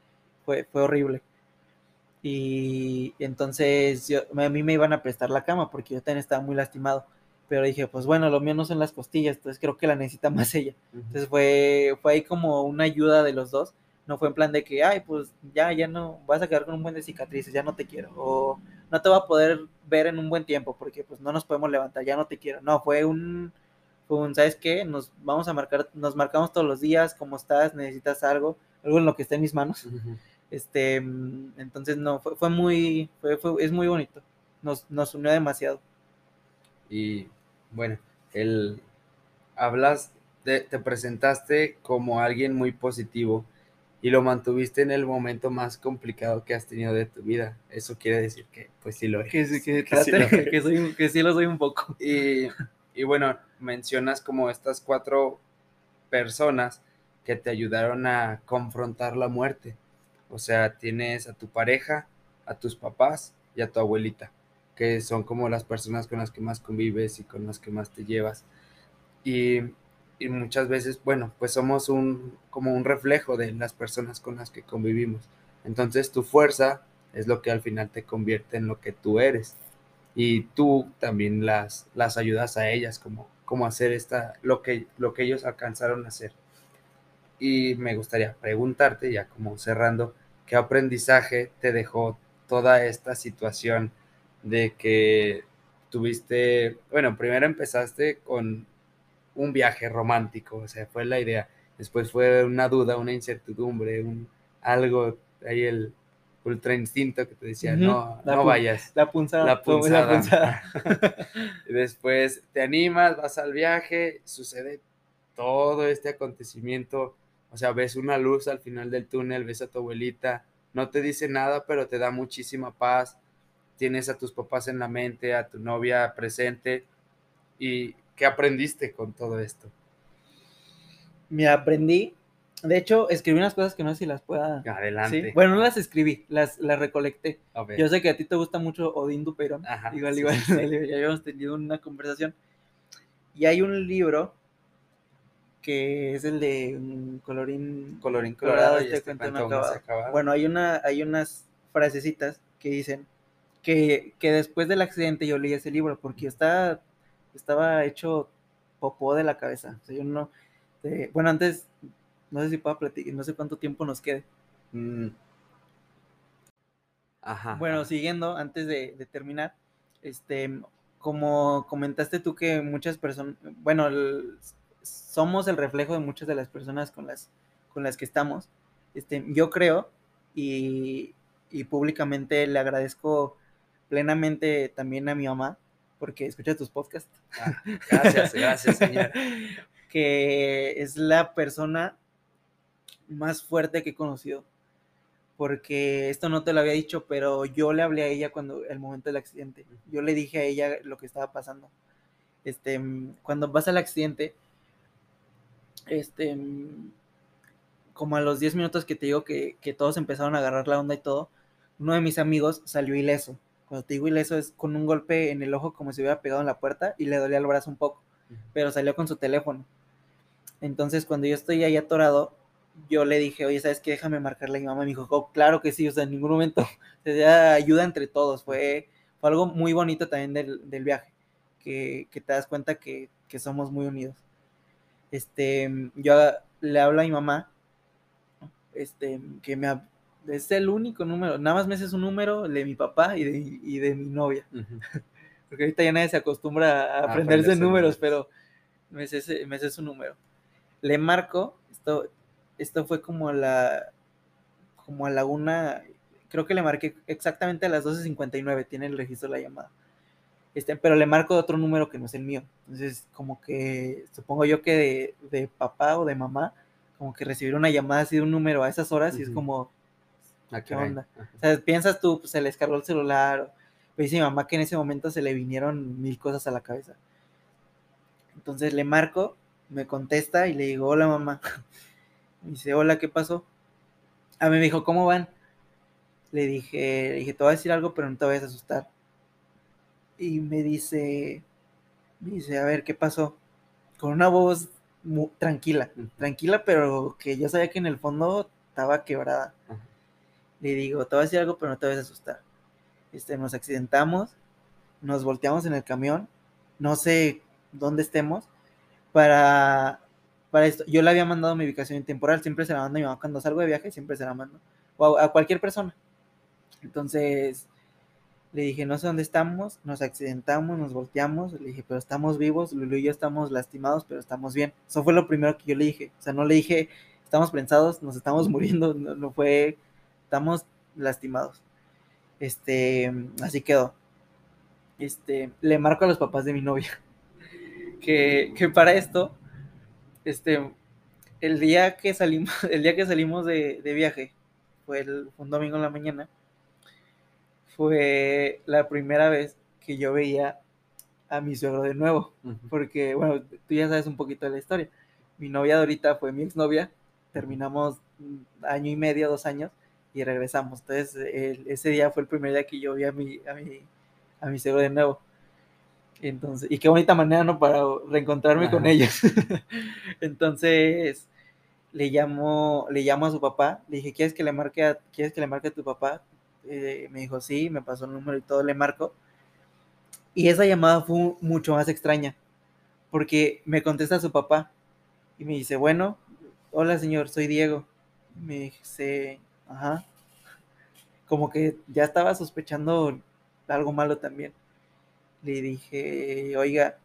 fue, fue horrible. Y entonces yo, a mí me iban a prestar la cama porque yo también estaba muy lastimado. Pero dije, pues bueno, lo mío no son las costillas, entonces creo que la necesita [LAUGHS] más ella. Entonces fue, fue ahí como una ayuda de los dos. No fue en plan de que, ay, pues ya, ya no, vas a quedar con un buen de cicatrices, ya no te quiero. O no te va a poder ver en un buen tiempo porque pues no nos podemos levantar, ya no te quiero. No, fue un, fue un ¿sabes qué? Nos vamos a marcar, nos marcamos todos los días, ¿cómo estás? ¿Necesitas algo? Algo en lo que esté en mis manos. Este, entonces no, fue, fue muy, fue, es muy bonito. Nos, nos unió demasiado. Y bueno, el, hablas, te presentaste como alguien muy positivo y lo mantuviste en el momento más complicado que has tenido de tu vida. Eso quiere decir que, pues sí lo es. Que, que, [LAUGHS] que, sí, lo que, soy, que sí lo soy un poco. Y, y bueno, mencionas como estas cuatro personas que te ayudaron a confrontar la muerte. O sea, tienes a tu pareja, a tus papás y a tu abuelita, que son como las personas con las que más convives y con las que más te llevas. Y, muchas veces, bueno, pues somos un, como un reflejo de las personas con las que convivimos. Entonces tu fuerza es lo que al final te convierte en lo que tú eres. Y tú también las, las ayudas a ellas, como, como hacer esta, lo, que, lo que ellos alcanzaron a hacer. Y me gustaría preguntarte, ya como cerrando, ¿qué aprendizaje te dejó toda esta situación de que tuviste, bueno, primero empezaste con un viaje romántico, o sea, fue la idea, después fue una duda, una incertidumbre, un algo, ahí el ultra instinto que te decía, no, no vayas. La punzada. La punzada. [LAUGHS] después te animas, vas al viaje, sucede todo este acontecimiento o sea, ves una luz al final del túnel, ves a tu abuelita, no te dice nada, pero te da muchísima paz. Tienes a tus papás en la mente, a tu novia presente. ¿Y qué aprendiste con todo esto? Me aprendí. De hecho, escribí unas cosas que no sé si las pueda. Adelante. Bueno, no las escribí, las, las recolecté. Yo sé que a ti te gusta mucho Odín Duperón. igual, igual, [LAUGHS] ya habíamos tenido una conversación. Y hay un libro que es el de colorín, colorín colorado, y este Bueno, hay, una, hay unas frasecitas que dicen que, después del accidente yo leí ese libro porque está, estaba hecho popó de la cabeza. O sea, yo no, bueno, antes, no sé si puedo platicar, no sé cuánto tiempo nos quede. Mm. Ajá. Bueno, siguiendo, antes de, de, terminar, este, como comentaste tú que muchas personas, bueno, el, somos el reflejo de muchas de las personas con las, con las que estamos. Este, yo creo y, públicamente le agradezco plenamente también a mi mamá porque escucha tus podcasts. Ah, gracias, gracias, señor. [LAUGHS] que es la persona más fuerte que he conocido. Porque esto no te lo había dicho, pero yo le hablé a ella cuando el momento del accidente. Yo le dije a ella lo que estaba pasando. Este, cuando vas al accidente, este, como a los 10 minutos que te digo que, que todos empezaron a agarrar la onda y todo, uno de mis amigos salió ileso. Cuando te digo ileso es con un golpe en el ojo como si hubiera pegado en la puerta y le dolía el brazo un poco, pero salió con su teléfono. Entonces cuando yo estoy ahí atorado, yo le dije, oye, ¿sabes qué? Déjame marcarle a mi mamá. Me dijo, oh, claro que sí, o sea, en ningún momento. [LAUGHS] Se da ayuda entre todos. Fue, fue algo muy bonito también del, del viaje, que, que, te das cuenta que, que, somos muy unidos. Este, yo le hablo a mi mamá, este, que me, es el único número, nada más me hace su número de mi papá y de, y de mi novia. Uh [LAUGHS] -huh. Porque ahorita ya nadie se acostumbra a aprenderse, aprenderse números, pero me hace, me hace su número. Le marco, esto, esto fue como a la, como a la una, creo que le marqué exactamente a las 12.59, tiene el registro de la llamada. Este, pero le marco de otro número que no es el mío. Entonces, como que supongo yo que de, de papá o de mamá, como que recibir una llamada así de un número a esas horas uh -huh. y es como, Ah, ¿qué onda? O sea, piensas tú, pues se le descargó el celular. O dice mi mamá que en ese momento se le vinieron mil cosas a la cabeza. Entonces le marco, me contesta y le digo, hola mamá. Me dice, hola, ¿qué pasó? A mí me dijo, ¿cómo van? Le dije, le dije, te voy a decir algo, pero no te vayas a asustar. Y me dice, me dice, a ver, ¿qué pasó? Con una voz muy, tranquila, tranquila, pero que yo sabía que en el fondo estaba quebrada. -huh. Le digo, te voy a decir algo, pero no te vayas a asustar. Este, nos accidentamos, nos volteamos en el camión, no sé dónde estemos, para, para esto. Yo le había mandado mi ubicación temporal, siempre se la mando a mi mamá cuando salgo de viaje, siempre se la mando, o a, cualquier persona. Entonces, le dije, no sé dónde estamos, nos accidentamos, nos volteamos, le dije, pero estamos vivos, Lulu y yo estamos lastimados, pero estamos bien. Eso fue lo primero que yo le dije, o sea, no le dije, estamos prensados, nos estamos [LAUGHS] muriendo, no fue, estamos lastimados. Este, así quedó. Este, le marco a los papás de mi novia. [LAUGHS] Que, que para esto, este, el día que salimos, [LAUGHS] el día que salimos de, de viaje, fue, el, un domingo en la mañana, fue la primera vez que yo veía a mi suegro de nuevo. Uh -huh. Porque, bueno, tú ya sabes un poquito de la historia. Mi novia de ahorita fue mi exnovia. Terminamos año y medio, dos años, y regresamos. Entonces, el, ese día fue el primer día que yo vi a mi, a mi, a mi suegro de nuevo. Entonces, y qué bonita manera, ¿no? Para reencontrarme Ajá. con ellos. [LAUGHS] Entonces, le llamo, le llamo a su papá, le dije, ¿quieres que le marque a, ¿quieres que le marque a tu papá? Eh, me dijo, sí, me pasó el número y todo, le marco. Y esa llamada fue mucho más extraña, porque me contesta su papá y me dice, bueno, hola señor, soy Diego. Me dice, ajá, como que ya estaba sospechando algo malo también. Le dije, oiga,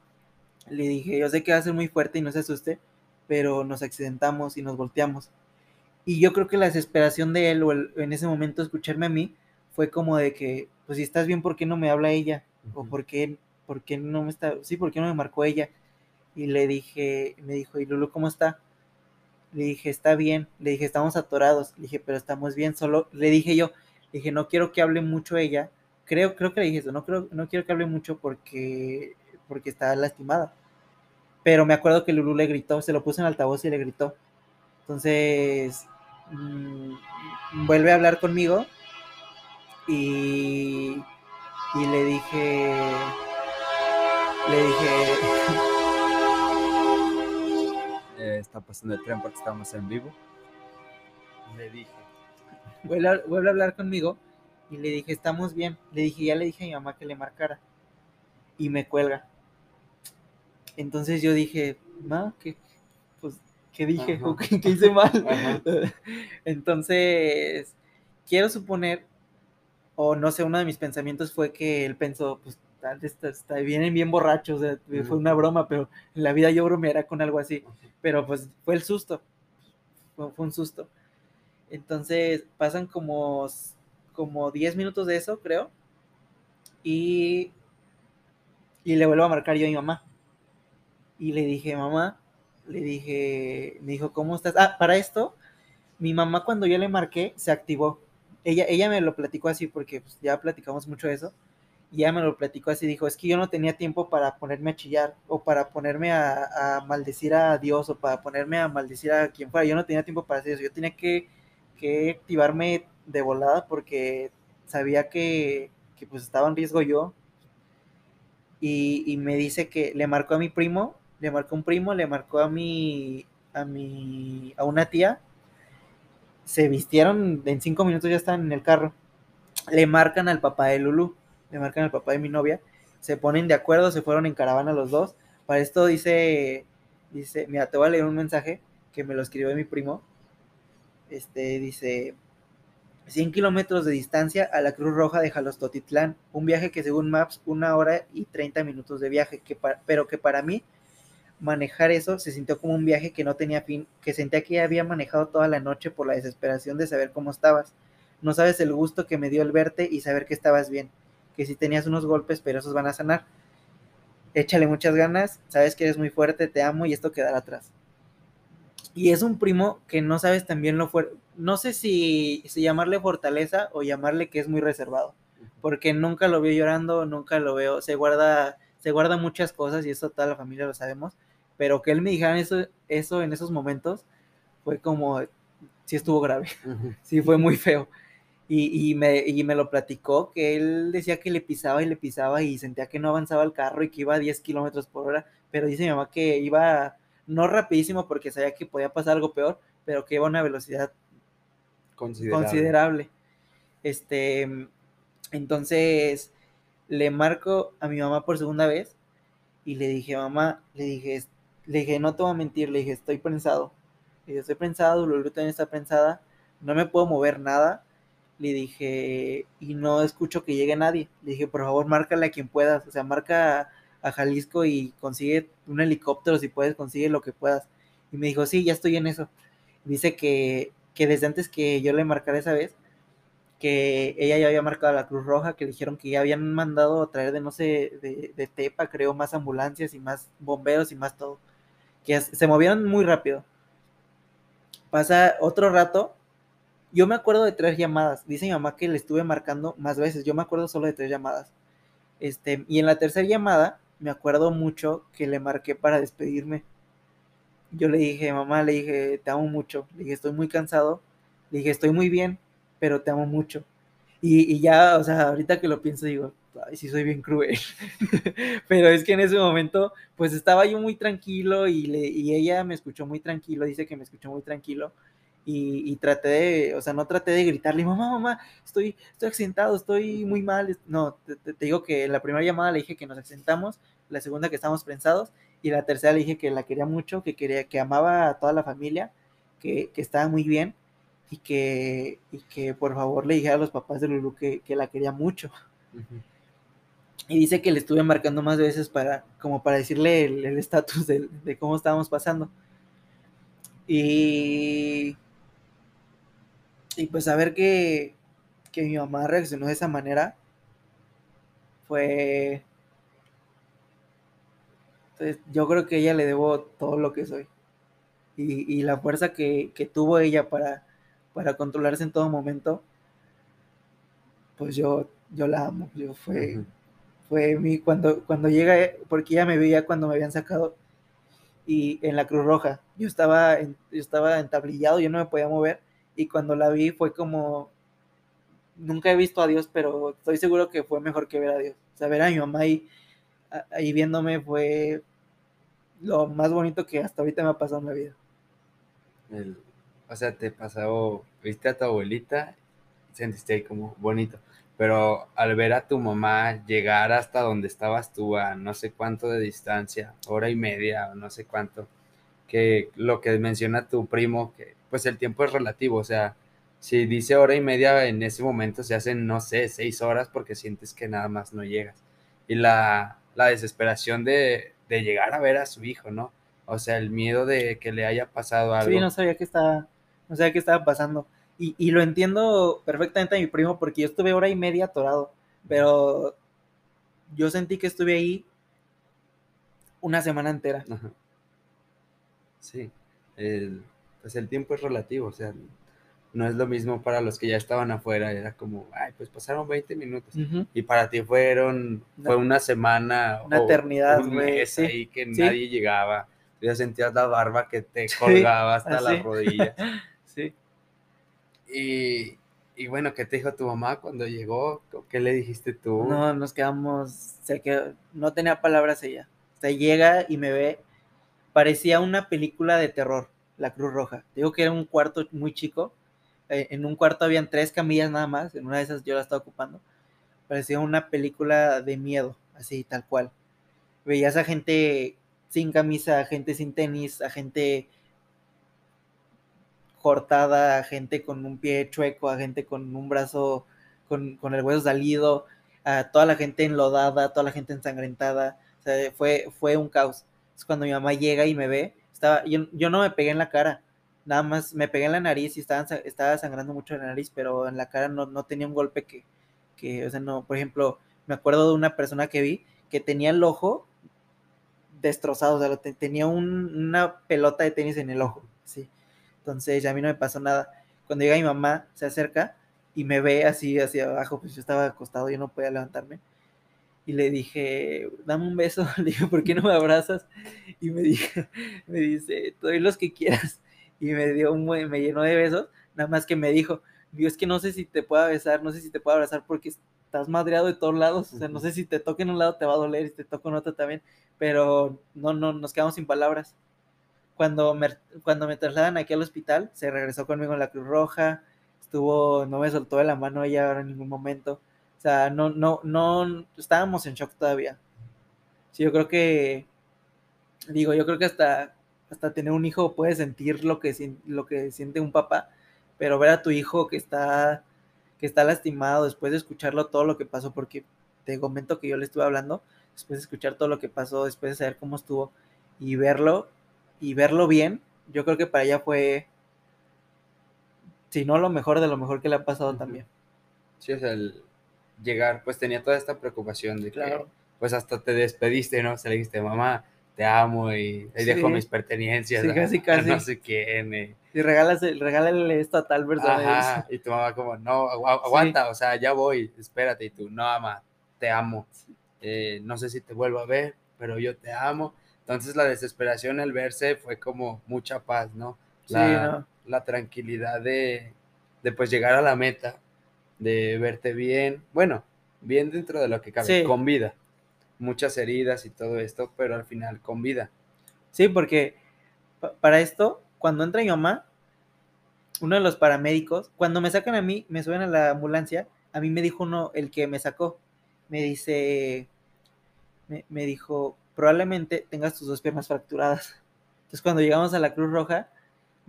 le dije, yo sé que va a ser muy fuerte y no se asuste, pero nos accidentamos y nos volteamos. Y yo creo que la desesperación de él, o el, en ese momento escucharme a mí, fue como de que, pues si estás bien, ¿por qué no me habla ella? Uh -huh. O ¿por qué, por qué no me está, sí, ¿por qué no me marcó ella? Y le dije, me dijo, ¿y Lulu cómo está? Le dije, está bien. Le dije, estamos atorados. Le dije, pero estamos bien. Solo, le dije yo, le dije, no quiero que hable mucho ella. Creo, creo que le dije eso, no, creo, no quiero que hable mucho porque, porque está lastimada. Pero me acuerdo que Lulu le gritó, se lo puso en altavoz y le gritó. Entonces, mmm, vuelve a hablar conmigo y, y le dije, le dije, está pasando el tren porque estamos en vivo. Le dije, [LAUGHS] vuelve a, vuelve a hablar conmigo y le dije, estamos bien. Le dije, ya le dije a mi mamá que le marcara. Y me cuelga. Entonces yo dije, ma, ¿qué, pues, ¿qué dije? [LAUGHS] ¿Qué, ¿Qué, hice mal? [LAUGHS] Entonces, quiero suponer o no sé, uno de mis pensamientos fue que él pensó, pues está, vienen bien borrachos, o sea, fue una broma, pero en la vida yo bromeara con algo así, pero pues fue el susto, fue, fue, un susto. Entonces pasan como, como 10 minutos de eso, creo, y, y le vuelvo a marcar yo a mi mamá. Y le dije, mamá, le dije, me dijo, ¿cómo estás? Ah, para esto, mi mamá cuando yo le marqué se activó ella, ella me lo platicó así porque pues, ya platicamos mucho de eso. Y ya me lo platicó así, dijo, es que yo no tenía tiempo para ponerme a chillar o para ponerme a, maldecir a Dios o para ponerme a maldecir a quien fuera. Yo no tenía tiempo para hacer eso. Yo tenía que, que activarme de volada porque sabía que, que pues estaba en riesgo yo. Y, y, me dice que le marcó a mi primo, le marcó un primo, le marcó a mi, a mi, a una tía. Se vistieron, en cinco minutos ya están en el carro. Le marcan al papá de Lulu le marcan al papá de mi novia, se ponen de acuerdo, se fueron en caravana los dos. Para esto dice, dice, mira, te voy a leer un mensaje que me lo escribió mi primo. Este dice, 100 kilómetros de distancia a la Cruz Roja de Jalostotitlán, un viaje que según Maps, una hora y 30 minutos de viaje, que pero que para mí manejar eso se sintió como un viaje que no tenía fin, que sentía que ya había manejado toda la noche por la desesperación de saber cómo estabas. No sabes el gusto que me dio el verte y saber que estabas bien que si tenías unos golpes, pero esos van a sanar. Échale muchas ganas, sabes que eres muy fuerte, te amo y esto quedará atrás. Y es un primo que no sabes también lo fuerte, no sé si, si llamarle fortaleza o llamarle que es muy reservado, porque nunca lo veo llorando, nunca lo veo, se guarda, se guarda muchas cosas y eso toda la familia lo sabemos, pero que él me dijera eso, eso en esos momentos fue como, sí estuvo grave, sí fue muy feo. Y, me, me lo platicó, que él decía que le pisaba y le pisaba y sentía que no avanzaba el carro y que iba a 10 kilómetros por hora, pero dice mi mamá que iba no rapidísimo porque sabía que podía pasar algo peor, pero que iba a una velocidad considerable. considerable. Este, entonces le marco a mi mamá por segunda vez y le dije, mamá, le dije, le dije, no te voy a mentir, le dije, estoy prensado. Le dije, estoy prensado, Lulu también está prensada, no me puedo mover nada, le dije, y no escucho que llegue nadie. Le dije, por favor, márcale a quien puedas. O sea, marca a, Jalisco y consigue un helicóptero si puedes, consigue lo que puedas. Y me dijo, sí, ya estoy en eso. Dice que, que desde antes que yo le marcara esa vez, que ella ya había marcado la Cruz Roja, que le dijeron que ya habían mandado a traer de, no sé, de, de Tepa, creo, más ambulancias y más bomberos y más todo. Que se movieron muy rápido. Pasa otro rato yo me acuerdo de tres llamadas. Dice mi mamá que le estuve marcando más veces. Yo me acuerdo solo de tres llamadas. Este, y en la tercera llamada, me acuerdo mucho que le marqué para despedirme. Yo le dije, mamá, le dije, te amo mucho. Le dije, estoy muy cansado. Le dije, estoy muy bien, pero te amo mucho. Y, y ya, o sea, ahorita que lo pienso, digo, ay, sí soy bien cruel. [LAUGHS] pero es que en ese momento, pues estaba yo muy tranquilo y, le, y ella me escuchó muy tranquilo. Dice que me escuchó muy tranquilo y, traté de, o sea, no traté de gritarle, mamá, mamá, estoy, estoy accidentado, estoy muy mal. No, te, digo que en la primera llamada le dije que nos accidentamos, la segunda que estábamos prensados, y la tercera le dije que la quería mucho, que quería, que amaba a toda la familia, que, que estaba muy bien, y que, y que por favor le dije a los papás de Lulu que, que la quería mucho. Y dice que le estuve marcando más veces para, como para decirle el estatus de, de cómo estábamos pasando. Y y pues saber que, que mi mamá reaccionó de esa manera fue... Entonces, yo creo que ella le debo todo lo que soy. Y, y la fuerza que, que, tuvo ella para, para controlarse en todo momento, pues yo, yo la amo. Yo fue, fue mi, cuando, cuando llega, porque ella me veía cuando me habían sacado y en la Cruz Roja. Yo estaba, yo estaba entablillado, yo no me podía mover y cuando la vi fue como, nunca he visto a Dios, pero estoy seguro que fue mejor que ver a Dios. O sea, ver a mi mamá ahí, ahí viéndome fue lo más bonito que hasta ahorita me ha pasado en la vida. o sea, te pasó, viste a tu abuelita, sentiste ahí como bonito, pero al ver a tu mamá llegar hasta donde estabas tú, a no sé cuánto de distancia, hora y media o no sé cuánto, que lo que menciona tu primo, que pues el tiempo es relativo, o sea, si dice hora y media, en ese momento se hacen, no sé, seis horas porque sientes que nada más no llegas. Y la, desesperación de, llegar a ver a su hijo, ¿no? O sea, el miedo de que le haya pasado algo. Sí, no sabía que estaba, no sabía qué estaba pasando. Y, y, lo entiendo perfectamente a mi primo porque yo estuve hora y media atorado, pero yo sentí que estuve ahí una semana entera. Sí, el, pues el tiempo es relativo, o sea, no es lo mismo para los que ya estaban afuera, era como, ay, pues pasaron 20 minutos. Y para ti fueron, fue una semana. Una eternidad, un mes ahí que nadie llegaba. Ya sentías la barba que te [LAUGHS] colgaba hasta las rodillas. [LAUGHS] sí. Y, y bueno, ¿qué te dijo tu mamá cuando llegó? ¿Qué le dijiste tú? No, nos quedamos, sé que no tenía palabras ella. O sea, llega y me ve, parecía una película de terror, La Cruz Roja. Digo que era un cuarto muy chico, eh, en un cuarto habían tres camillas nada más, en una de esas yo la estaba ocupando. Parecía una película de miedo, así, tal cual. Veías a gente sin camisa, a gente sin tenis, a gente cortada, a gente con un pie chueco, a gente con un brazo con, el hueso salido, a toda la gente enlodada, toda la gente ensangrentada. O sea, fue, fue un caos. Es cuando mi mamá llega y me ve, estaba, yo, no me pegué en la cara, nada más me pegué en la nariz y estaba, sangrando mucho la nariz, pero en la cara no, no tenía un golpe que, que, o sea, no, por ejemplo, me acuerdo de una persona que vi que tenía el ojo destrozado, o sea, tenía una pelota de tenis en el ojo, sí. Entonces, a mí no me pasó nada. Cuando llega mi mamá, se acerca y me ve así hacia abajo, pues yo estaba acostado, yo no podía levantarme. Y le dije, dame un beso. [LAUGHS] Le dije, ¿por qué no me abrazas? Y me, dije, [LAUGHS] me dice, doy los que quieras y me dio un me llenó de besos, nada más que me dijo, Dios, es que no sé si te puedo besar, no sé si te puedo abrazar porque estás madreado de todos lados, o sea, no sé si te toca en un lado te va a doler y te toca en otro también, pero no, no, nos quedamos sin palabras. Cuando me, cuando me trasladan aquí al hospital, se regresó conmigo en la Cruz Roja, estuvo, no me soltó de la mano ella ahora en ningún momento, o sea, no, no, no, estábamos en shock todavía. Sí, yo creo que, digo, yo creo que hasta hasta tener un hijo puedes sentir lo que, lo que siente un papá, pero ver a tu hijo que está, que está lastimado después de escucharlo todo lo que pasó, porque te comento que yo le estuve hablando, después de escuchar todo lo que pasó, después de saber cómo estuvo y verlo, y verlo bien, yo creo que para ella fue, si no lo mejor de lo mejor que le ha pasado también. Sí, es el llegar, pues tenía toda esta preocupación de que, pues hasta te despediste, ¿no? Se le dijiste, mamá, te amo y ahí dejo mis pertenencias. Sí, casi, casi. [LAUGHS] no sé quién. Y regalas, regálale esto a tal persona. y tu mamá como, no, aguanta, o sea, ya voy, espérate. Y tú, no, mamá, te amo. Eh, no sé si te vuelvo a ver, pero yo te amo. Entonces la desesperación al verse fue como mucha paz, ¿no? La, la tranquilidad de, de pues llegar a la meta, de verte bien, bueno, bien dentro de lo que cabe, con vida muchas heridas y todo esto, pero al final con vida. Sí, porque para esto, cuando entra mi mamá, uno de los paramédicos, cuando me sacan a mí, me suben a la ambulancia, a mí me dijo uno, el que me sacó, me dice, me, dijo, probablemente tengas tus dos piernas fracturadas. Entonces cuando llegamos a la Cruz Roja,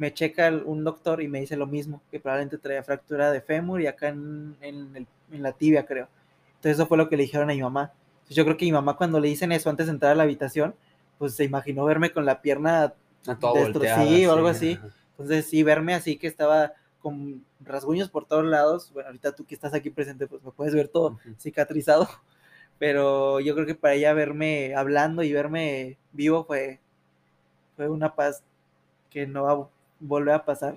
me checa un doctor y me dice lo mismo, que probablemente traía fractura de fémur y acá en, en la tibia, creo. Entonces eso fue lo que le dijeron a mi mamá. Yo creo que mi mamá cuando le dicen eso antes de entrar a la habitación, pues se imaginó verme con la pierna destrozada o algo así. Entonces sí, verme así que estaba con rasguños por todos lados. Bueno, ahorita tú que estás aquí presente, pues me puedes ver todo cicatrizado. [LAUGHS] Pero yo creo que para ella verme hablando y verme vivo fue, fue una paz que no volver a pasar.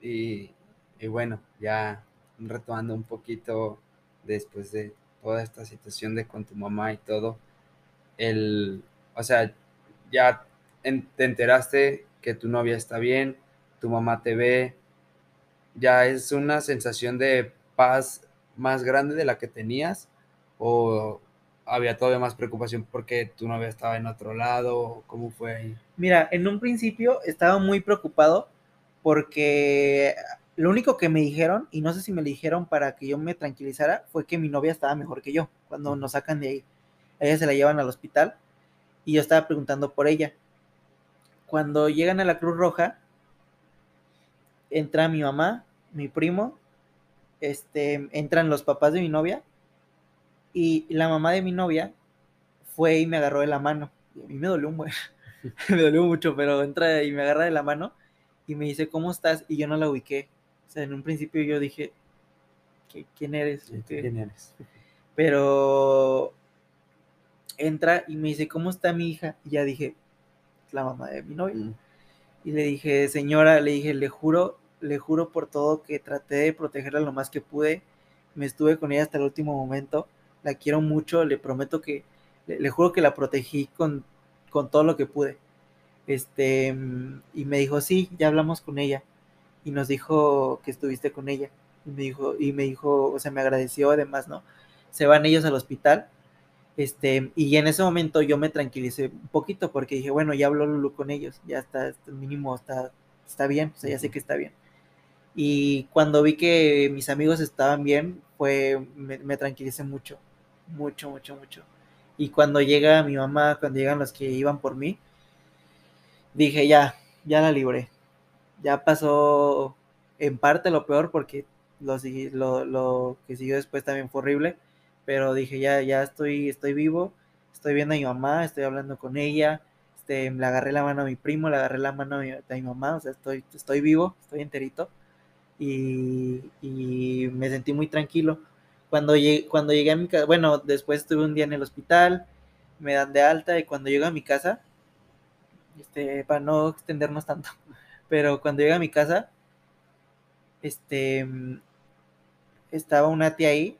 Y, y bueno, ya retomando un poquito después de toda esta situación de con tu mamá y todo, el, o sea, ya te enteraste que tu novia está bien, tu mamá te ve, ya es una sensación de paz más grande de la que tenías o había todavía más preocupación porque tu novia estaba en otro lado, ¿cómo fue ahí? Mira, en un principio estaba muy preocupado porque lo único que me dijeron, y no sé si me lo dijeron para que yo me tranquilizara, fue que mi novia estaba mejor que yo cuando nos sacan de ahí. ella se la llevan al hospital y yo estaba preguntando por ella. Cuando llegan a la Cruz Roja, entra mi mamá, mi primo, este, entran los papás de mi novia y la mamá de mi novia fue y me agarró de la mano. Y a mí me dolió un buen, [LAUGHS] me dolió mucho, pero entra y me agarra de la mano y me dice, ¿cómo estás? Y yo no la ubiqué en un principio yo dije, ¿quién eres? ¿Quién eres? Pero entra y me dice, ¿cómo está mi hija? Y ya dije, la mamá de mi novia. Mm. Y le dije, señora, le dije, le juro le juro por todo que traté de protegerla lo más que pude. Me estuve con ella hasta el último momento. La quiero mucho, le prometo que, le, juro que la protegí con, con todo lo que pude. Este, y me dijo, sí, ya hablamos con ella. Y nos dijo que estuviste con ella. Y me dijo, y me dijo, o sea, me agradeció además, ¿no? Se van ellos al hospital. Este, y en ese momento yo me tranquilicé un poquito porque dije, bueno, ya habló Lulu con ellos, ya está, mínimo está, está bien, o sea, ya sé que está bien. Y cuando vi que mis amigos estaban bien, fue, me, me tranquilicé mucho, mucho, mucho, mucho. Y cuando llega mi mamá, cuando llegan los que iban por mí, dije, ya, ya la libré. Ya pasó en parte lo peor porque lo, lo, lo que siguió después también fue horrible, pero dije, ya, ya estoy, estoy vivo, estoy viendo a mi mamá, estoy hablando con ella, este, le agarré la mano a mi primo, le agarré la mano a mi, mamá, o sea, estoy, estoy vivo, estoy enterito, y, y me sentí muy tranquilo. Cuando llegué, cuando llegué a mi casa, bueno, después estuve un día en el hospital, me dan de alta, y cuando llego a mi casa, este, para no extendernos tanto, [LAUGHS] pero cuando llegué a mi casa, este, estaba una tía ahí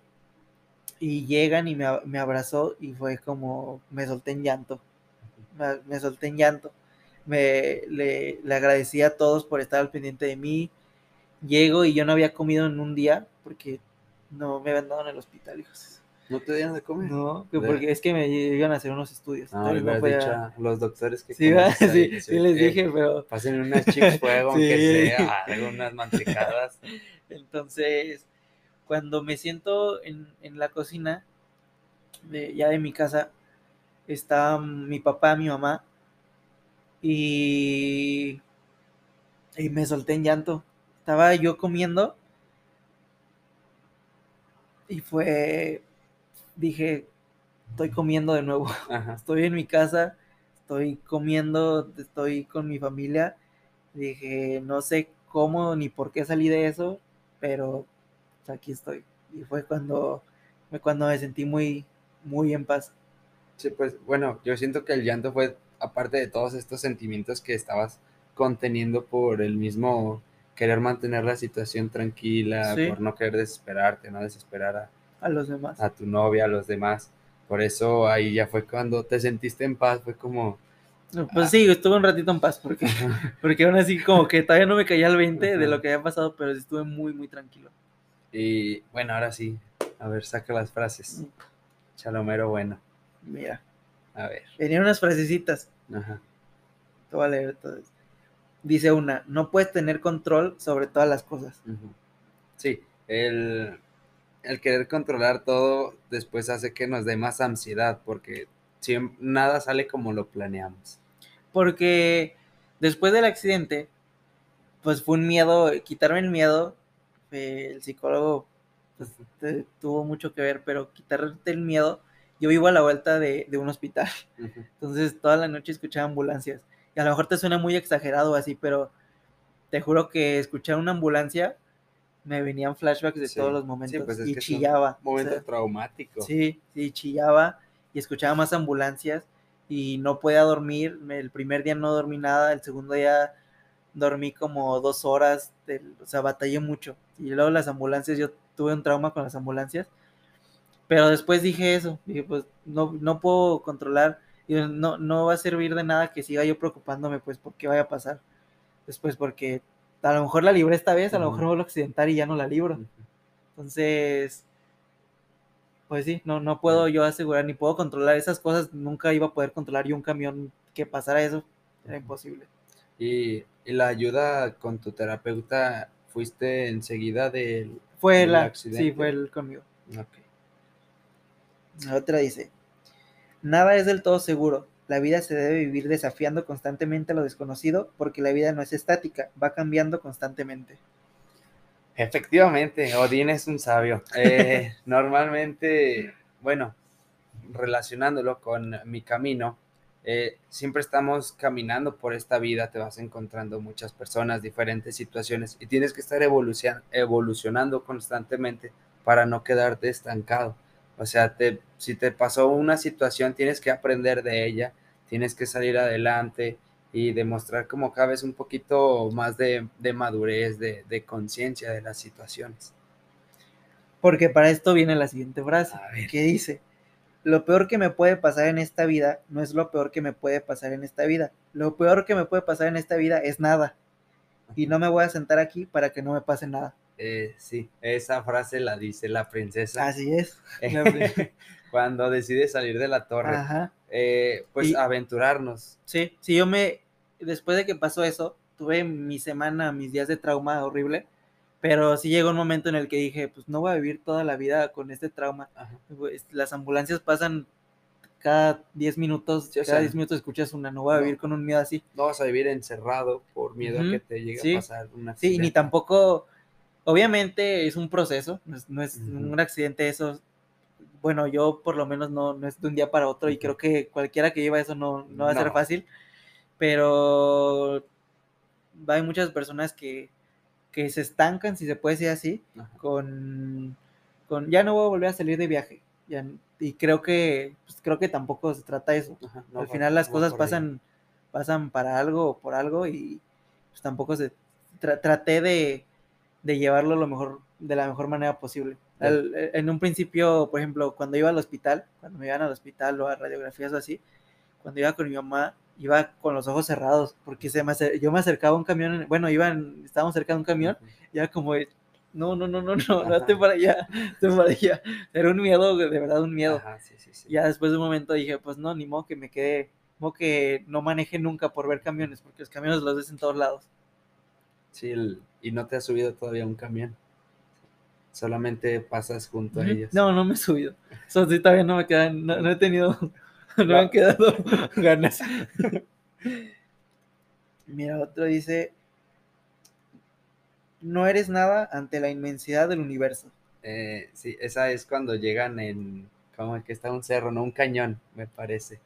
y llegan y me, abrazó y fue como, me solté en llanto, me, solté en llanto, me, le, le agradecí a todos por estar al pendiente de mí, llego y yo no había comido en un día porque no me habían dado en el hospital, hijos. ¿No te dieron de comer? No, porque es que me iban a hacer unos estudios. Ah, no, no dicho los doctores que Sí, [LAUGHS] sí, sí, les dije, pero... Pasen unas chips [LAUGHS] fuego, aunque sea, algunas mantecadas. [LAUGHS] Entonces, cuando me siento en, en la cocina, de, ya de mi casa, está mi papá, mi mamá, y... Y me solté en llanto. Estaba yo comiendo y fue dije, estoy comiendo de nuevo. [LAUGHS] Estoy en mi casa, estoy comiendo, estoy con mi familia. Dije, no sé cómo ni por qué salí de eso, pero aquí estoy. Y fue cuando, fue cuando me sentí muy, muy en paz. Sí, pues bueno, yo siento que el llanto fue, aparte de todos estos sentimientos que estabas conteniendo por el mismo querer mantener la situación tranquila, por no querer desesperarte, no desesperar a, a los demás. A tu novia, a los demás. Por eso ahí ya fue cuando te sentiste en paz, fue como... Pues sí, estuve un ratito en paz porque, [LAUGHS] [LAUGHS] porque aún así como que todavía no me caía el 20 de lo que había pasado, pero estuve muy, muy tranquilo. Y bueno, ahora sí, a ver, saca las frases. Chalomero bueno. Mira. A ver. Venían unas frasecitas. Ajá. Te voy a leer todo Dice una, no puedes tener control sobre todas las cosas. Sí, el, el querer controlar todo después hace que nos dé más ansiedad porque siempre, nada sale como lo planeamos. Porque después del accidente, pues fue un miedo, quitarme el miedo, eh, el psicólogo pues, tuvo mucho que ver, pero quitarte el miedo, yo vivo a la vuelta de, un hospital, entonces toda la noche escuchaba ambulancias, y a lo mejor te suena muy exagerado así, pero te juro que escuchar una ambulancia me venían flashbacks de todos los momentos pues y chillaba. momento traumático. Sí, sí, chillaba y escuchaba más ambulancias y no podía dormir. El primer día no dormí nada, el segundo día dormí como dos horas, o sea, batallé mucho. Y luego las ambulancias, yo tuve un trauma con las ambulancias, pero después dije eso, dije, pues no, no puedo controlar, y no, no va a servir de nada que siga yo preocupándome, pues, por qué vaya a pasar después, porque a lo mejor la libré esta vez, a lo mejor vuelvo a accidentar y ya no la libro. Entonces, pues sí, no, no puedo yo asegurar ni puedo controlar esas cosas. Nunca iba a poder controlar yo un camión que pasara eso. Era imposible. ¿Y, la ayuda con tu terapeuta fuiste enseguida del, fue la, accidente? Sí, fue el conmigo. La otra dice, nada es del todo seguro. La vida se debe vivir desafiando constantemente a lo desconocido porque la vida no es estática, va cambiando constantemente. Efectivamente, Odín es un sabio. Eh, [LAUGHS] normalmente, bueno, relacionándolo con mi camino, eh, siempre estamos caminando por esta vida, te vas encontrando muchas personas, diferentes situaciones y tienes que estar evolucionando constantemente para no quedarte estancado. O sea, te, si te pasó una situación, tienes que aprender de ella, tienes que salir adelante y demostrar como cada vez un poquito más de, de madurez, de, de conciencia de las situaciones. Porque para esto viene la siguiente frase, que dice, lo peor que me puede pasar en esta vida no es lo peor que me puede pasar en esta vida. Lo peor que me puede pasar en esta vida es nada. Y no me voy a sentar aquí para que no me pase nada. Eh, sí, esa frase la dice la princesa. Así es. [LAUGHS] Cuando decide salir de la torre. Eh, pues aventurarnos. Sí, sí, yo me, después de que pasó eso, tuve mi semana, mis días de trauma horrible pero sí llegó un momento en el que dije, pues no voy a vivir toda la vida con este trauma. Pues, las ambulancias pasan cada 10 minutos, cada 10 minutos escuchas una, no voy a vivir con un miedo así. No vas a vivir encerrado por miedo a que te llegue a pasar un accidente. Sí, ni tampoco, obviamente es un proceso, no es, un accidente eso. Bueno, yo por lo menos no, no es de un día para otro y creo que cualquiera que lleva eso no, no va a ser fácil, pero hay muchas personas que que se estancan, si se puede decir así, con, con ya no voy a volver a salir de viaje. y creo que pues, creo que tampoco se trata de eso. Al final las cosas pasan pasan para algo o por algo y pues tampoco se traté de, de, llevarlo lo mejor de la mejor manera posible. en un principio, por ejemplo, cuando iba al hospital, cuando me iban al hospital o a radiografías o así, cuando iba con mi mamá, iba con los ojos cerrados, porque se me yo me acercaba a un camión, bueno, iban, estábamos cerca de un camión, ya como, no, no, no, no, no, date para allá, [LAUGHS] date para allá. Era un miedo, de verdad, un miedo. Ya después de un momento dije, pues no, ni modo que me quede, modo que no maneje nunca por ver camiones, porque los camiones los ves en todos lados. Sí, y no te has subido todavía un camión. Solamente pasas junto a ellos. No, no me he subido. Eso sí, todavía no me quedan, no he tenido [LAUGHS] no me han quedado [LAUGHS] ganas. Mira, otro dice, no eres nada ante la inmensidad del universo. Eh, sí, esa es cuando llegan en, como que está un cerro, no un cañón, me parece.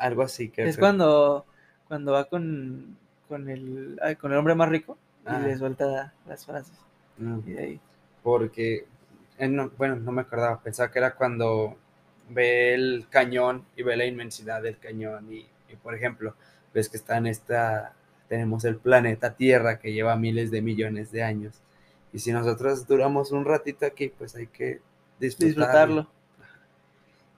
Algo así. que Es cuando, cuando va con, con, el, con el hombre más rico y ah. le suelta las frases. Mm. Porque, eh, bueno, no me acordaba, pensaba que era cuando ve el cañón y ve la inmensidad del cañón y, por ejemplo, ves que está en esta, tenemos el planeta Tierra que lleva miles de millones de años. Y si nosotros duramos un ratito aquí, pues hay que disfrutarlo.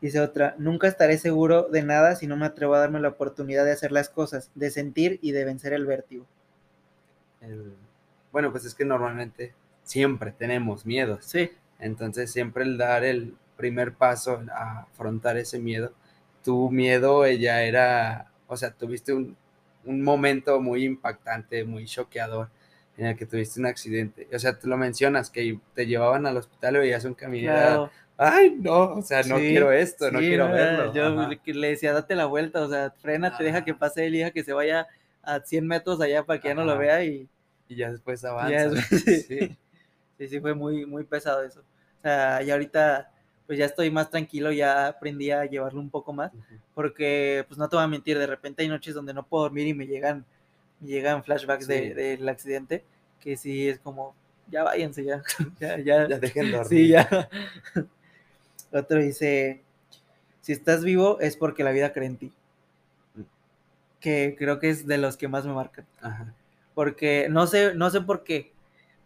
Dice otra, nunca estaré seguro de nada si no me atrevo a darme la oportunidad de hacer las cosas, de sentir y de vencer el vértigo. Bueno, pues es que normalmente siempre tenemos miedos. Sí. Entonces siempre el dar el, primer paso a afrontar ese miedo. Tu miedo ella era, o sea, tuviste un, momento muy impactante, muy choqueador en el que tuviste un accidente. O sea, tú lo mencionas, que te llevaban al hospital y veías un camino. Ay, no, o sea, no quiero esto, no quiero verlo. Yo le decía, date la vuelta, o sea, frena, te deja que pase él, deja que se vaya a 100 metros allá para que ya no lo vea y... Y ya después avanza. [LAUGHS] sí. sí, sí, fue muy, muy pesado eso. O sea, y ahorita pues ya estoy más tranquilo, ya aprendí a llevarlo un poco más, porque pues no te voy a mentir, de repente hay noches donde no puedo dormir y me llegan, me llegan flashbacks del accidente, que sí es como, ya váyanse, ya, [LAUGHS] ya, ya, ya dejen dormir. Sí, ya. [LAUGHS] Otro dice, si estás vivo es porque la vida cree en ti. Mm. Que creo que es de los que más me marcan. Porque no sé, no sé por qué.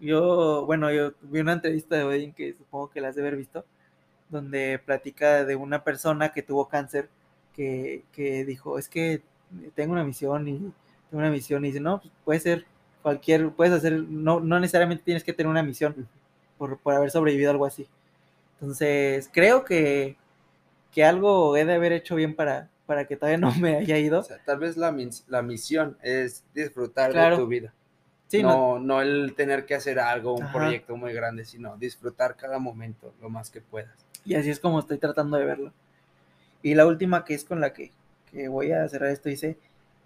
Yo, bueno, yo vi una entrevista de Odin que supongo que la has de haber visto donde platica de una persona que tuvo cáncer, que, dijo, es que tengo una misión y tengo una misión y dice, no, pues puede ser cualquier, puedes hacer, no, no necesariamente tienes que tener una misión por, haber sobrevivido a algo así. Entonces, creo que, que algo he de haber hecho bien para, para que todavía no me haya ido. tal vez la, la misión es disfrutar de tu vida. no, no, el tener que hacer algo, un proyecto muy grande, sino disfrutar cada momento lo más que puedas. Y así es como estoy tratando de verlo. Y la última que es con la que, voy a cerrar esto dice,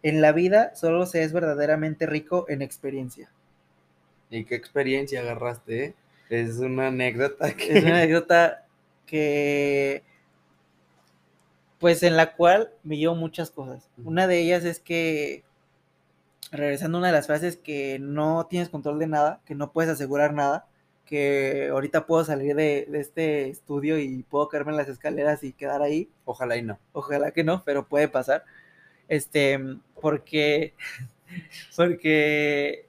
en la vida solo se es verdaderamente rico en experiencia. ¿Y qué experiencia agarraste? Eh? Es una anécdota que... Es una anécdota que... Pues en la cual me llevo muchas cosas. Una de ellas es que, regresando a una de las frases, que no tienes control de nada, que no puedes asegurar nada, que ahorita puedo salir de, este estudio y puedo caerme en las escaleras y quedar ahí. Ojalá y no. Ojalá que no, pero puede pasar. Este, porque, [LAUGHS] porque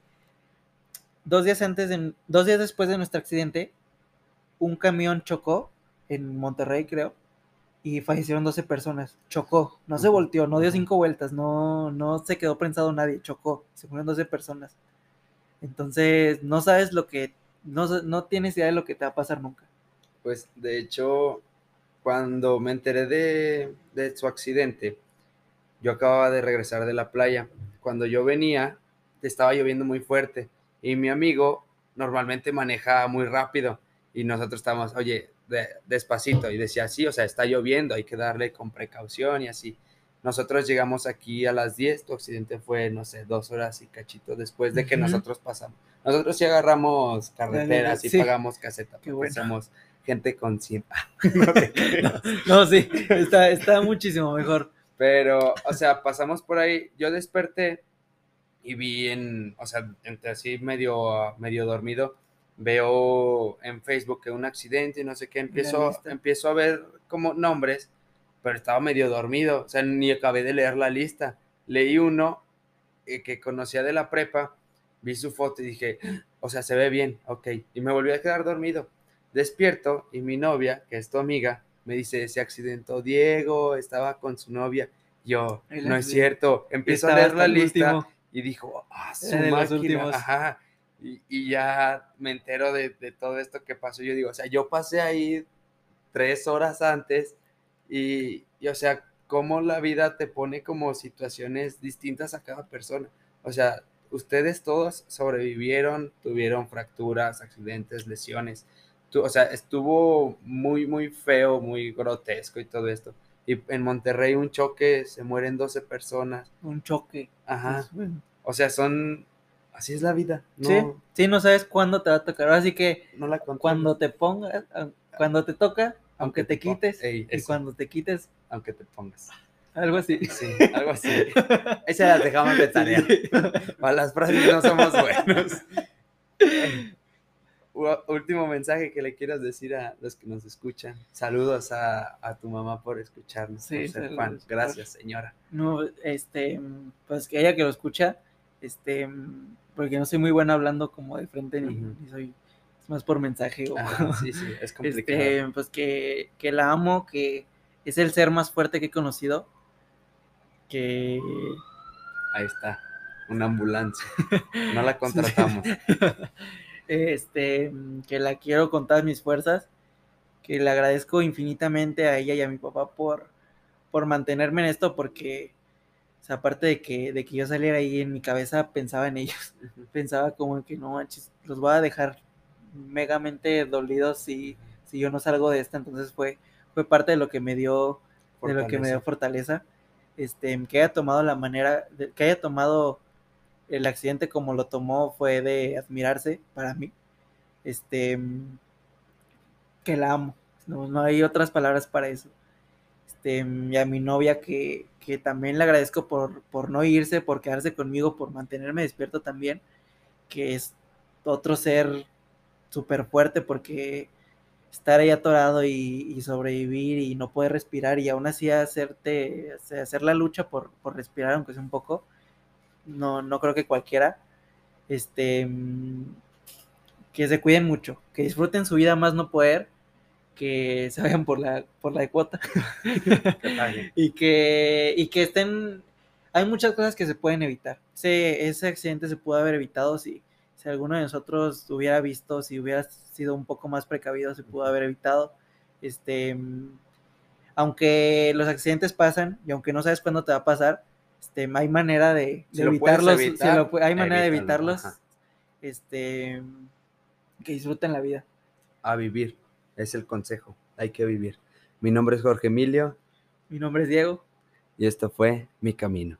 dos días antes, de, dos días después de nuestro accidente, un camión chocó en Monterrey, creo, y fallecieron 12 personas. Chocó, no se volteó, no dio cinco vueltas, no, no se quedó prensado nadie, chocó, se murieron 12 personas. Entonces, no sabes lo que, no, no tienes idea de lo que te va a pasar nunca. Pues, de hecho, cuando me enteré de, de su accidente, yo acababa de regresar de la playa. Cuando yo venía, estaba lloviendo muy fuerte y mi amigo normalmente maneja muy rápido y nosotros estábamos, oye, despacito y decía, sí, o sea, está lloviendo, hay que darle con precaución y así. Nosotros llegamos aquí a las 10, tu accidente fue, no sé, dos horas y cachito después de que nosotros pasamos. Nosotros sí agarramos carreteras y pagamos caseta, porque somos gente consciente. [LAUGHS] no, sí, está, está muchísimo mejor. Pero, o sea, pasamos por ahí, yo desperté y vi en, o sea, entre así medio, medio dormido, veo en Facebook que un accidente y no sé qué, empiezo, empiezo a ver como nombres, pero estaba medio dormido, o sea, ni acabé de leer la lista. Leí uno eh, que conocía de la prepa, vi su foto y dije, o sea, se ve bien, ok, y me volví a quedar dormido. Despierto y mi novia, que es tu amiga, me dice, se accidentó Diego, estaba con su novia. Yo, no es cierto, empiezo a leer la lista y dijo, ah, su máquina, ajá y, ya me entero de, todo esto que pasó. Yo digo, o sea, yo pasé ahí tres horas antes y, o sea, cómo la vida te pone como situaciones distintas a cada persona. O sea, ustedes todos sobrevivieron, tuvieron fracturas, accidentes, lesiones. o sea, estuvo muy, muy feo, muy grotesco y todo esto. Y en Monterrey un choque, se mueren 12 personas. Un choque. Ajá. Pues, o sea, son así es la vida. sí, sí, no sabes cuándo te va a tocar. Así que no la cuando te pongas, cuando te toca, aunque, te, quites, y cuando te quites, aunque te pongas. Algo así. Sí, [LAUGHS] algo así. Esa las dejamos de tarea. [LAUGHS] Para las frases no somos buenos. [LAUGHS] Último mensaje que le quieras decir a los que nos escuchan. Saludos a, tu mamá por escucharnos, por ser fan. Gracias, señora. No, este, pues que ella que lo escucha, este, porque no soy muy bueno hablando como de frente ni, soy es más por mensaje o [LAUGHS] sí, sí, es complicado. Este, pues que, que, la amo, que es el ser más fuerte que he conocido, que ahí está, una ambulancia, no la [LAUGHS] contratamos. [LAUGHS] este, que la quiero con todas mis fuerzas, que le agradezco infinitamente a ella y a mi papá por, por mantenerme en esto, porque o sea, aparte de que, de que yo saliera ahí en mi cabeza, pensaba en ellos. [LAUGHS] Pensaba como que no manches, los voy a dejar megamente dolidos si, si yo no salgo de esta. Entonces fue, fue parte de lo que me dio, de lo que me dio fortaleza. Este, que haya tomado la manera, que haya tomado el accidente como lo tomó fue de admirarse para mí. Este, que la amo. No, no hay otras palabras para eso. Este, y a mi novia que, que también le agradezco por, por no irse, por quedarse conmigo, por mantenerme despierto también, que es otro ser súper fuerte porque estar ahí atorado y, sobrevivir y no poder respirar y aún así hacerte, hacer la lucha por, por respirar, aunque sea un poco, no, no creo que cualquiera, este, que se cuiden mucho, que disfruten su vida más no poder que se vayan por la, por la de cuota [LAUGHS] y, que, y que estén... Hay muchas cosas que se pueden evitar. Ese, ese accidente se pudo haber evitado si, si alguno de nosotros hubiera visto, si hubiera sido un poco más precavido, se pudo haber evitado. Este, aunque los accidentes pasan y aunque no sabes cuándo te va a pasar, este, hay manera de, evitarlos. hay manera de evitarlos. Este, que disfruten la vida. A vivir es el consejo, hay que vivir. Mi nombre es Jorge Emilio. Mi nombre es Diego. Y esto fue Mi Camino.